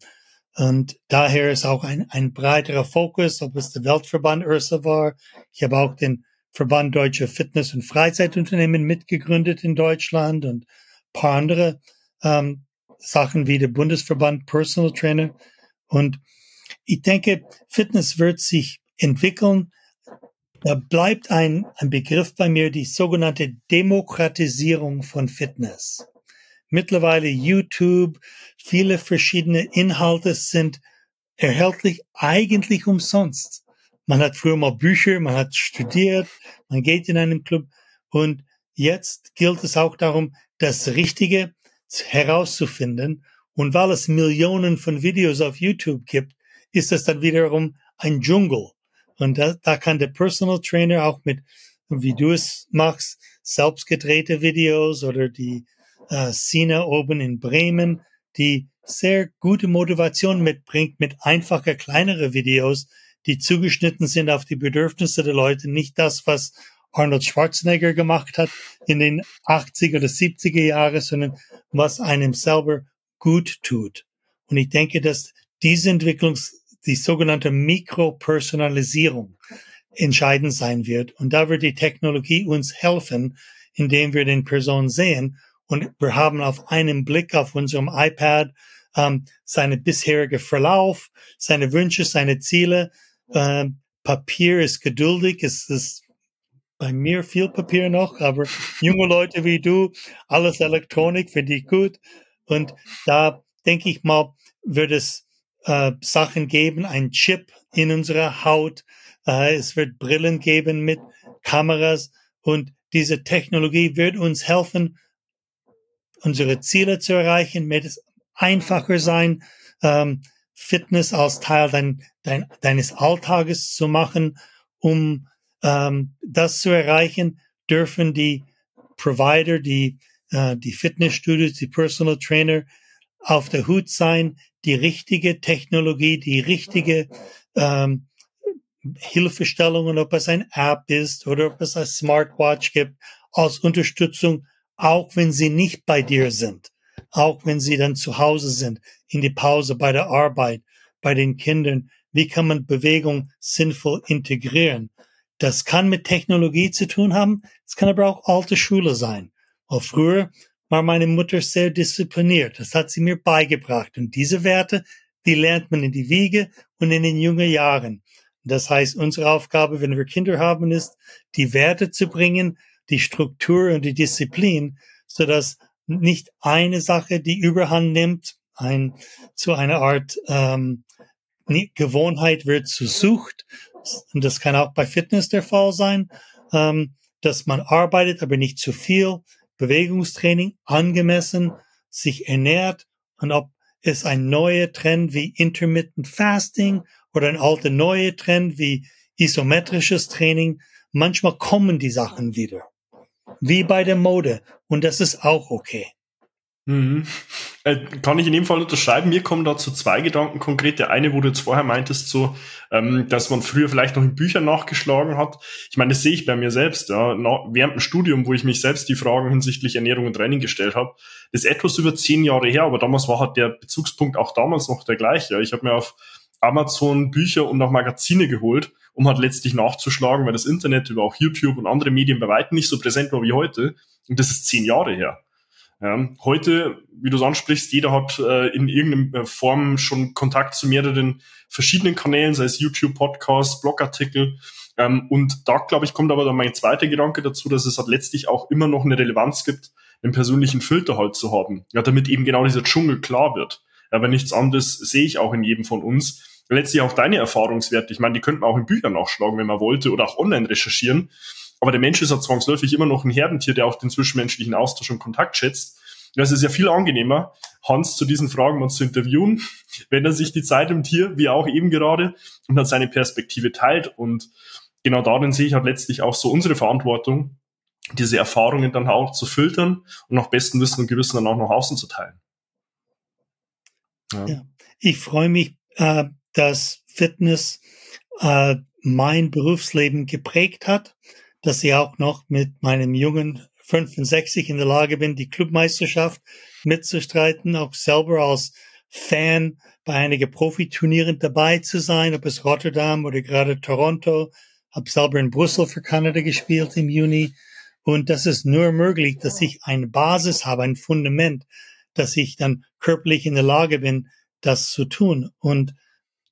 Und daher ist auch ein, ein breiterer Fokus, ob es der Weltverband Ursa war. Ich habe auch den Verband Deutsche Fitness- und Freizeitunternehmen mitgegründet in Deutschland und paar andere ähm, Sachen wie der Bundesverband Personal Trainer. Und ich denke, Fitness wird sich entwickeln. Da bleibt ein, ein Begriff bei mir, die sogenannte Demokratisierung von Fitness. Mittlerweile YouTube, viele verschiedene Inhalte sind erhältlich eigentlich umsonst. Man hat früher mal Bücher, man hat studiert, man geht in einen Club und jetzt gilt es auch darum, das Richtige herauszufinden. Und weil es Millionen von Videos auf YouTube gibt, ist es dann wiederum ein Dschungel. Und da, da kann der Personal Trainer auch mit, wie du es machst, selbst gedrehte Videos oder die äh, Szene oben in Bremen, die sehr gute Motivation mitbringt mit einfacher, kleinere Videos, die zugeschnitten sind auf die Bedürfnisse der Leute, nicht das, was Arnold Schwarzenegger gemacht hat in den 80er oder 70er Jahren, sondern was einem selber gut tut. Und ich denke, dass diese Entwicklung die sogenannte Mikropersonalisierung entscheidend sein wird. Und da wird die Technologie uns helfen, indem wir den Person sehen und wir haben auf einen Blick auf unserem iPad ähm, seine bisherige Verlauf, seine Wünsche, seine Ziele. Ähm, Papier ist geduldig, es ist bei mir viel Papier noch, aber junge Leute wie du, alles Elektronik finde ich gut. Und da denke ich mal, wird es äh, Sachen geben, ein Chip in unserer Haut. Äh, es wird Brillen geben mit Kameras und diese Technologie wird uns helfen, unsere Ziele zu erreichen, wird es einfacher sein, ähm, Fitness als Teil dein, dein, deines Alltages zu machen. Um ähm, das zu erreichen, dürfen die Provider, die, äh, die Fitnessstudios, die Personal Trainer auf der Hut sein, die richtige Technologie, die richtige ähm, Hilfestellungen, ob es ein App ist oder ob es ein Smartwatch gibt, als Unterstützung, auch wenn sie nicht bei dir sind, auch wenn sie dann zu Hause sind, in die Pause, bei der Arbeit, bei den Kindern, wie kann man Bewegung sinnvoll integrieren. Das kann mit Technologie zu tun haben, es kann aber auch alte Schule sein. Auch früher war meine Mutter sehr diszipliniert, das hat sie mir beigebracht und diese Werte, die lernt man in die Wiege und in den jungen Jahren. Das heißt, unsere Aufgabe, wenn wir Kinder haben, ist, die Werte zu bringen, die Struktur und die Disziplin, so dass nicht eine Sache die Überhand nimmt, ein, zu einer Art ähm, Gewohnheit wird zu Sucht. Und das kann auch bei Fitness der Fall sein, ähm, dass man arbeitet, aber nicht zu viel, Bewegungstraining angemessen, sich ernährt und ob es ein neuer Trend wie Intermittent Fasting oder ein alter neuer Trend wie isometrisches Training. Manchmal kommen die Sachen wieder. Wie bei der Mode. Und das ist auch okay. Mhm. Äh, kann ich in dem Fall unterschreiben. Mir kommen dazu zwei Gedanken konkret. Der eine, wo du jetzt vorher meintest, so, ähm, dass man früher vielleicht noch in Büchern nachgeschlagen hat. Ich meine, das sehe ich bei mir selbst. Ja. Na, während dem Studium, wo ich mich selbst die Fragen hinsichtlich Ernährung und Training gestellt habe, das ist etwas über zehn Jahre her, aber damals war halt der Bezugspunkt auch damals noch der gleiche. Ich habe mir auf Amazon Bücher und auch Magazine geholt, um halt letztlich nachzuschlagen, weil das Internet über auch YouTube und andere Medien bei weitem nicht so präsent war wie heute. Und das ist zehn Jahre her. Ja, heute, wie du es ansprichst, jeder hat äh, in irgendeiner Form schon Kontakt zu mehreren verschiedenen Kanälen, sei es YouTube, Podcasts, Blogartikel. Ähm, und da, glaube ich, kommt aber dann mein zweiter Gedanke dazu, dass es halt letztlich auch immer noch eine Relevanz gibt, einen persönlichen Filter halt zu haben, ja, damit eben genau dieser Dschungel klar wird. Weil nichts anderes sehe ich auch in jedem von uns. Letztlich auch deine Erfahrungswerte. Ich meine, die könnten auch in Büchern nachschlagen, wenn man wollte, oder auch online recherchieren. Aber der Mensch ist ja zwangsläufig immer noch ein Herdentier, der auch den zwischenmenschlichen Austausch und Kontakt schätzt. Das ist ja viel angenehmer, Hans zu diesen Fragen mal zu interviewen, [LAUGHS] wenn er sich die Zeit im Tier, wie auch eben gerade, und dann seine Perspektive teilt. Und genau darin sehe ich halt letztlich auch so unsere Verantwortung, diese Erfahrungen dann auch zu filtern und nach bestem Wissen und Gewissen dann auch nach außen zu teilen. Ja. ja. Ich freue mich, äh, dass Fitness äh, mein Berufsleben geprägt hat dass ich auch noch mit meinem jungen 65 in der Lage bin, die Clubmeisterschaft mitzustreiten, auch selber als Fan bei einigen Profiturnieren dabei zu sein, ob es Rotterdam oder gerade Toronto. Hab selber in Brüssel für Kanada gespielt im Juni. Und das ist nur möglich, dass ich eine Basis habe, ein Fundament, dass ich dann körperlich in der Lage bin, das zu tun. Und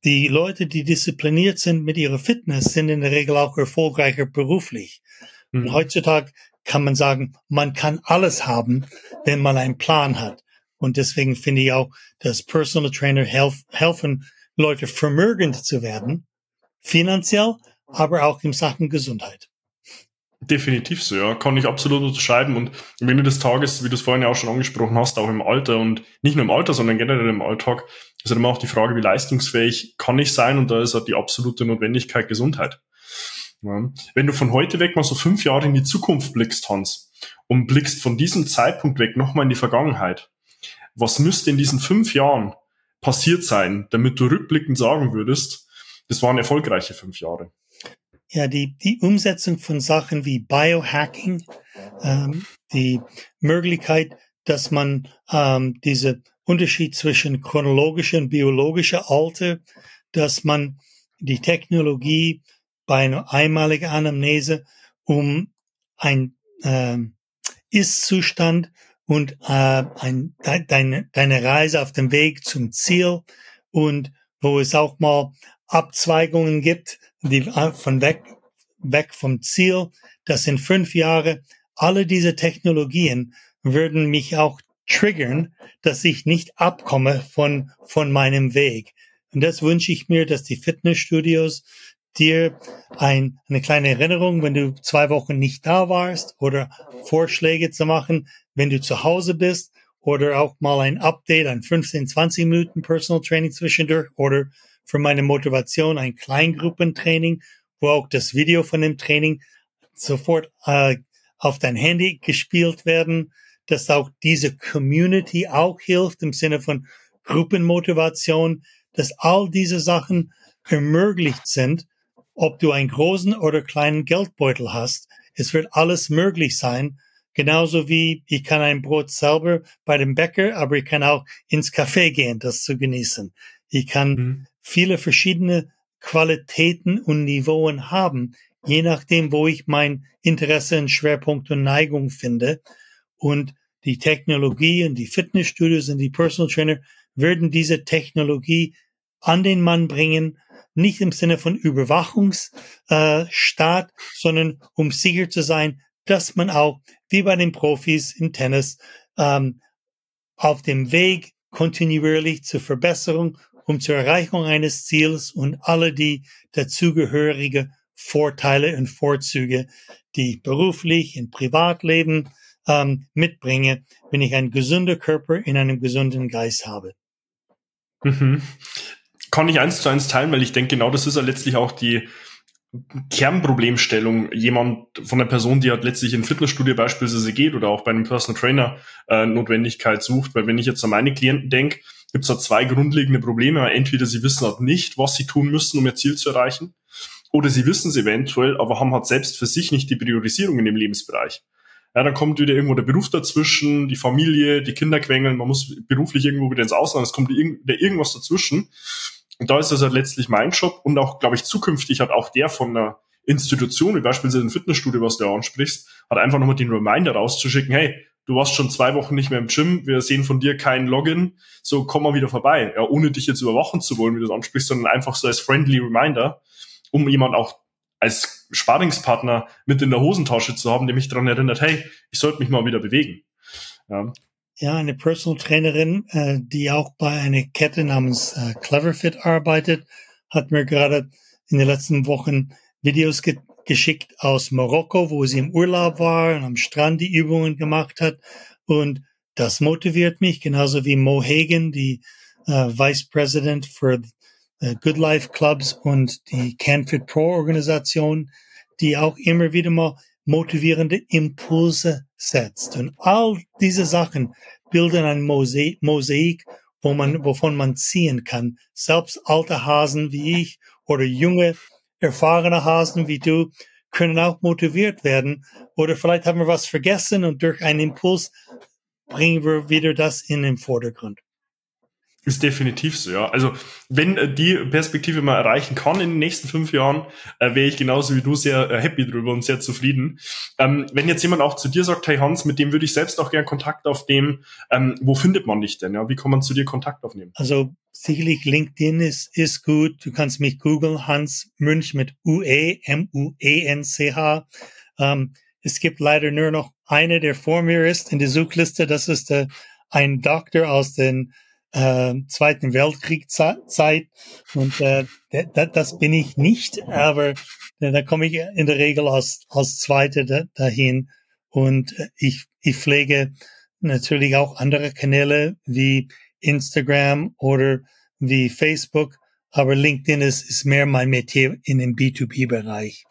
die Leute, die diszipliniert sind mit ihrer Fitness, sind in der Regel auch erfolgreicher beruflich. Mhm. Und heutzutage kann man sagen, man kann alles haben, wenn man einen Plan hat. Und deswegen finde ich auch, dass Personal Trainer helf, helfen, Leute vermögend zu werden, finanziell, aber auch in Sachen Gesundheit. Definitiv so, ja. Kann ich absolut unterschreiben. Und am Ende des Tages, wie du es vorhin ja auch schon angesprochen hast, auch im Alter und nicht nur im Alter, sondern generell im Alltag, ist halt immer auch die Frage, wie leistungsfähig kann ich sein? Und da ist halt die absolute Notwendigkeit Gesundheit. Ja. Wenn du von heute weg mal so fünf Jahre in die Zukunft blickst, Hans, und blickst von diesem Zeitpunkt weg nochmal in die Vergangenheit, was müsste in diesen fünf Jahren passiert sein, damit du rückblickend sagen würdest, das waren erfolgreiche fünf Jahre? ja, die, die Umsetzung von Sachen wie Biohacking, ähm, die Möglichkeit, dass man ähm, diese Unterschied zwischen chronologischer und biologischer Alter, dass man die Technologie bei einer einmaligen Anamnese um ein äh, Ist-Zustand und äh, ein, de, deine, deine Reise auf dem Weg zum Ziel und wo es auch mal Abzweigungen gibt, die von weg, weg vom Ziel, dass in fünf Jahren alle diese Technologien würden mich auch triggern, dass ich nicht abkomme von, von meinem Weg. Und das wünsche ich mir, dass die Fitnessstudios dir ein, eine kleine Erinnerung, wenn du zwei Wochen nicht da warst oder Vorschläge zu machen, wenn du zu Hause bist oder auch mal ein Update, ein 15, 20 Minuten Personal Training zwischendurch oder für meine Motivation ein Kleingruppentraining, wo auch das Video von dem Training sofort äh, auf dein Handy gespielt werden, dass auch diese Community auch hilft im Sinne von Gruppenmotivation, dass all diese Sachen ermöglicht sind, ob du einen großen oder kleinen Geldbeutel hast. Es wird alles möglich sein, Genauso wie ich kann ein Brot selber bei dem Bäcker, aber ich kann auch ins Café gehen, das zu genießen. Ich kann mhm. viele verschiedene Qualitäten und Niveauen haben, je nachdem, wo ich mein Interesse und Schwerpunkt und Neigung finde. Und die Technologie und die Fitnessstudios und die Personal Trainer würden diese Technologie an den Mann bringen, nicht im Sinne von Überwachungsstaat, äh, sondern um sicher zu sein, dass man auch, wie bei den Profis im Tennis, ähm, auf dem Weg kontinuierlich zur Verbesserung, um zur Erreichung eines Ziels und alle die dazugehörige Vorteile und Vorzüge, die beruflich, im Privatleben ähm, mitbringe, wenn ich einen gesunden Körper in einem gesunden Geist habe. Mhm. Kann ich eins zu eins teilen, weil ich denke, genau das ist ja letztlich auch die Kernproblemstellung jemand von einer Person, die halt letztlich in Fitnessstudio beispielsweise geht oder auch bei einem Personal Trainer äh, Notwendigkeit sucht. Weil wenn ich jetzt an meine Klienten denke, gibt es da zwei grundlegende Probleme. Entweder sie wissen halt nicht, was sie tun müssen, um ihr Ziel zu erreichen, oder sie wissen es eventuell, aber haben halt selbst für sich nicht die Priorisierung in dem Lebensbereich. Ja, dann kommt wieder irgendwo der Beruf dazwischen, die Familie, die Kinder quengeln, man muss beruflich irgendwo wieder ins Ausland, es kommt wieder irgendwas dazwischen. Und da ist das halt letztlich mein Job und auch, glaube ich, zukünftig hat auch der von einer Institution, wie beispielsweise ein Fitnessstudio, was du ansprichst, hat einfach nochmal den Reminder rauszuschicken, hey, du warst schon zwei Wochen nicht mehr im Gym, wir sehen von dir kein Login, so komm mal wieder vorbei. Ja, ohne dich jetzt überwachen zu wollen, wie du das ansprichst, sondern einfach so als friendly Reminder, um jemand auch als Sparingspartner mit in der Hosentasche zu haben, der mich daran erinnert, hey, ich sollte mich mal wieder bewegen. Ja, ja eine Personal Trainerin, äh, die auch bei einer Kette namens äh, Cleverfit arbeitet, hat mir gerade in den letzten Wochen Videos ge geschickt aus Marokko, wo sie im Urlaub war und am Strand die Übungen gemacht hat. Und das motiviert mich, genauso wie Mo Hagen, die äh, Vice President äh, Good Life Clubs und die CanFit Pro Organisation, die auch immer wieder mal motivierende Impulse setzt. Und all diese Sachen bilden ein Mosaik, wo man, wovon man ziehen kann. Selbst alte Hasen wie ich oder junge, erfahrene Hasen wie du können auch motiviert werden. Oder vielleicht haben wir was vergessen und durch einen Impuls bringen wir wieder das in den Vordergrund. Ist definitiv so, ja. Also wenn äh, die Perspektive mal erreichen kann in den nächsten fünf Jahren, äh, wäre ich genauso wie du sehr äh, happy drüber und sehr zufrieden. Ähm, wenn jetzt jemand auch zu dir sagt, hey Hans, mit dem würde ich selbst auch gern Kontakt aufnehmen, ähm, wo findet man dich denn? Ja? Wie kann man zu dir Kontakt aufnehmen? Also sicherlich LinkedIn ist, ist gut. Du kannst mich googeln, Hans Münch mit UE, M-U-E-N-C-H. Ähm, es gibt leider nur noch eine, der vor mir ist in der Suchliste. Das ist der, ein Doktor aus den äh, Zweiten Weltkriegszeit und äh, das bin ich nicht, aber äh, da komme ich in der Regel als, als Zweite da, dahin und äh, ich, ich pflege natürlich auch andere Kanäle wie Instagram oder wie Facebook, aber LinkedIn ist, ist mehr mein Metier in dem B2B-Bereich.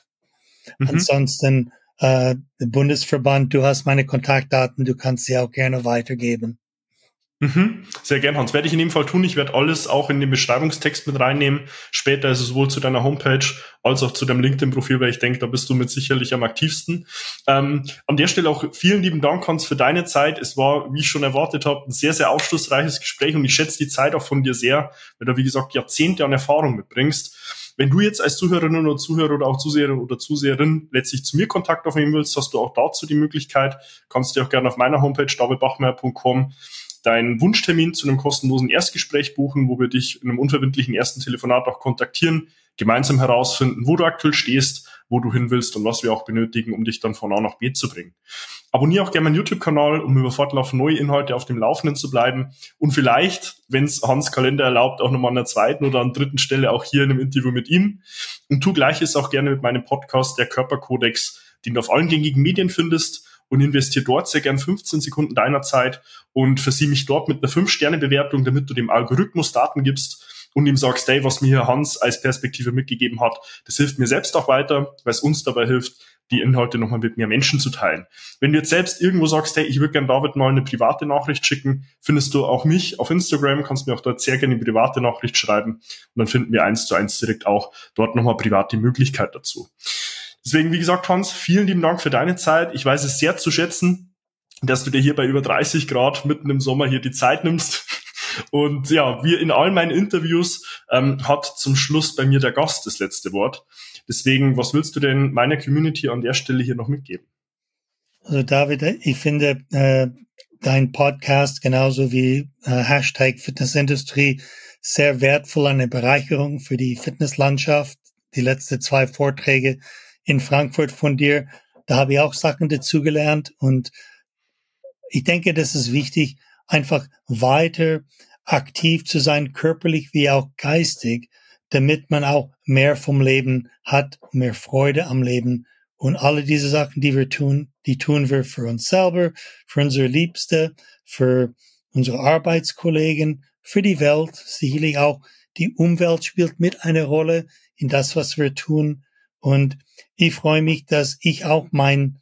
Mhm. Ansonsten äh, der Bundesverband, du hast meine Kontaktdaten, du kannst sie auch gerne weitergeben. Mhm, sehr gern, Hans. Werde ich in dem Fall tun. Ich werde alles auch in den Beschreibungstext mit reinnehmen. Später ist es sowohl zu deiner Homepage als auch zu deinem LinkedIn-Profil, weil ich denke, da bist du mit sicherlich am aktivsten. Ähm, an der Stelle auch vielen lieben Dank, Hans, für deine Zeit. Es war, wie ich schon erwartet habe, ein sehr, sehr aufschlussreiches Gespräch und ich schätze die Zeit auch von dir sehr, weil du, wie gesagt, Jahrzehnte an Erfahrung mitbringst. Wenn du jetzt als Zuhörerin oder Zuhörer oder auch Zuseherin oder Zuseherin letztlich zu mir Kontakt aufnehmen willst, hast du auch dazu die Möglichkeit. Kannst du auch gerne auf meiner Homepage davidbachmeier.com deinen Wunschtermin zu einem kostenlosen Erstgespräch buchen, wo wir dich in einem unverbindlichen ersten Telefonat auch kontaktieren, gemeinsam herausfinden, wo du aktuell stehst, wo du hin willst und was wir auch benötigen, um dich dann von A nach B zu bringen. Abonniere auch gerne meinen YouTube-Kanal, um über fortlaufend neue Inhalte auf dem Laufenden zu bleiben und vielleicht, wenn es Hans Kalender erlaubt, auch nochmal an der zweiten oder an dritten Stelle auch hier in einem Interview mit ihm. Und tu gleiches auch gerne mit meinem Podcast, der Körperkodex, den du auf allen gängigen Medien findest und investiere dort sehr gern 15 Sekunden deiner Zeit und versieh mich dort mit einer 5-Sterne-Bewertung, damit du dem Algorithmus Daten gibst und ihm sagst, hey, was mir hier Hans als Perspektive mitgegeben hat, das hilft mir selbst auch weiter, weil es uns dabei hilft, die Inhalte nochmal mit mehr Menschen zu teilen. Wenn du jetzt selbst irgendwo sagst, hey, ich würde gerne David mal eine private Nachricht schicken, findest du auch mich auf Instagram, kannst mir auch dort sehr gerne eine private Nachricht schreiben und dann finden wir eins zu eins direkt auch dort nochmal private Möglichkeit dazu. Deswegen, wie gesagt, Hans, vielen lieben Dank für deine Zeit. Ich weiß es sehr zu schätzen. dass du dir hier bei über 30 Grad mitten im Sommer hier die Zeit nimmst. [LAUGHS] Und ja, wie in all meinen Interviews ähm, hat zum Schluss bei mir der Gast das letzte Wort. Deswegen, was willst du denn meiner Community an der Stelle hier noch mitgeben? Also David, ich finde äh, dein Podcast genauso wie äh, Hashtag Fitnessindustrie sehr wertvoll, eine Bereicherung für die Fitnesslandschaft. Die letzten zwei Vorträge in Frankfurt von dir, da habe ich auch Sachen dazugelernt und ich denke, das ist wichtig, einfach weiter aktiv zu sein, körperlich wie auch geistig, damit man auch mehr vom Leben hat, mehr Freude am Leben. Und alle diese Sachen, die wir tun, die tun wir für uns selber, für unsere Liebste, für unsere Arbeitskollegen, für die Welt. Sicherlich auch die Umwelt spielt mit eine Rolle in das, was wir tun. Und ich freue mich, dass ich auch mein,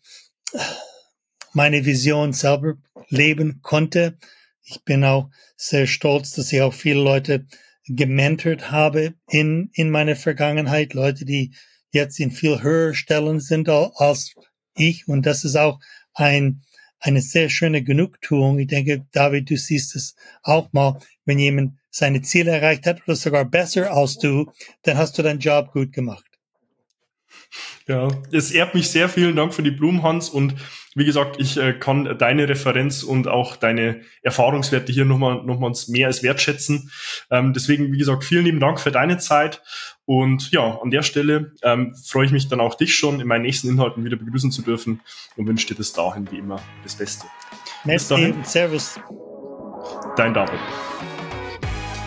meine Vision selber leben konnte. Ich bin auch sehr stolz, dass ich auch viele Leute gementort habe in, in meiner Vergangenheit, Leute, die jetzt in viel höher Stellen sind als ich. Und das ist auch ein, eine sehr schöne Genugtuung. Ich denke, David, du siehst es auch mal, wenn jemand seine Ziele erreicht hat oder sogar besser als du, dann hast du deinen Job gut gemacht. Ja, es ehrt mich sehr. Vielen Dank für die Blumen, Hans. Und wie gesagt, ich äh, kann deine Referenz und auch deine Erfahrungswerte hier nochmal nochmals mehr als wertschätzen. Ähm, deswegen, wie gesagt, vielen lieben Dank für deine Zeit. Und ja, an der Stelle ähm, freue ich mich dann auch dich schon in meinen nächsten Inhalten wieder begrüßen zu dürfen und wünsche dir bis dahin wie immer das Beste. Merci, Servus. Dein David.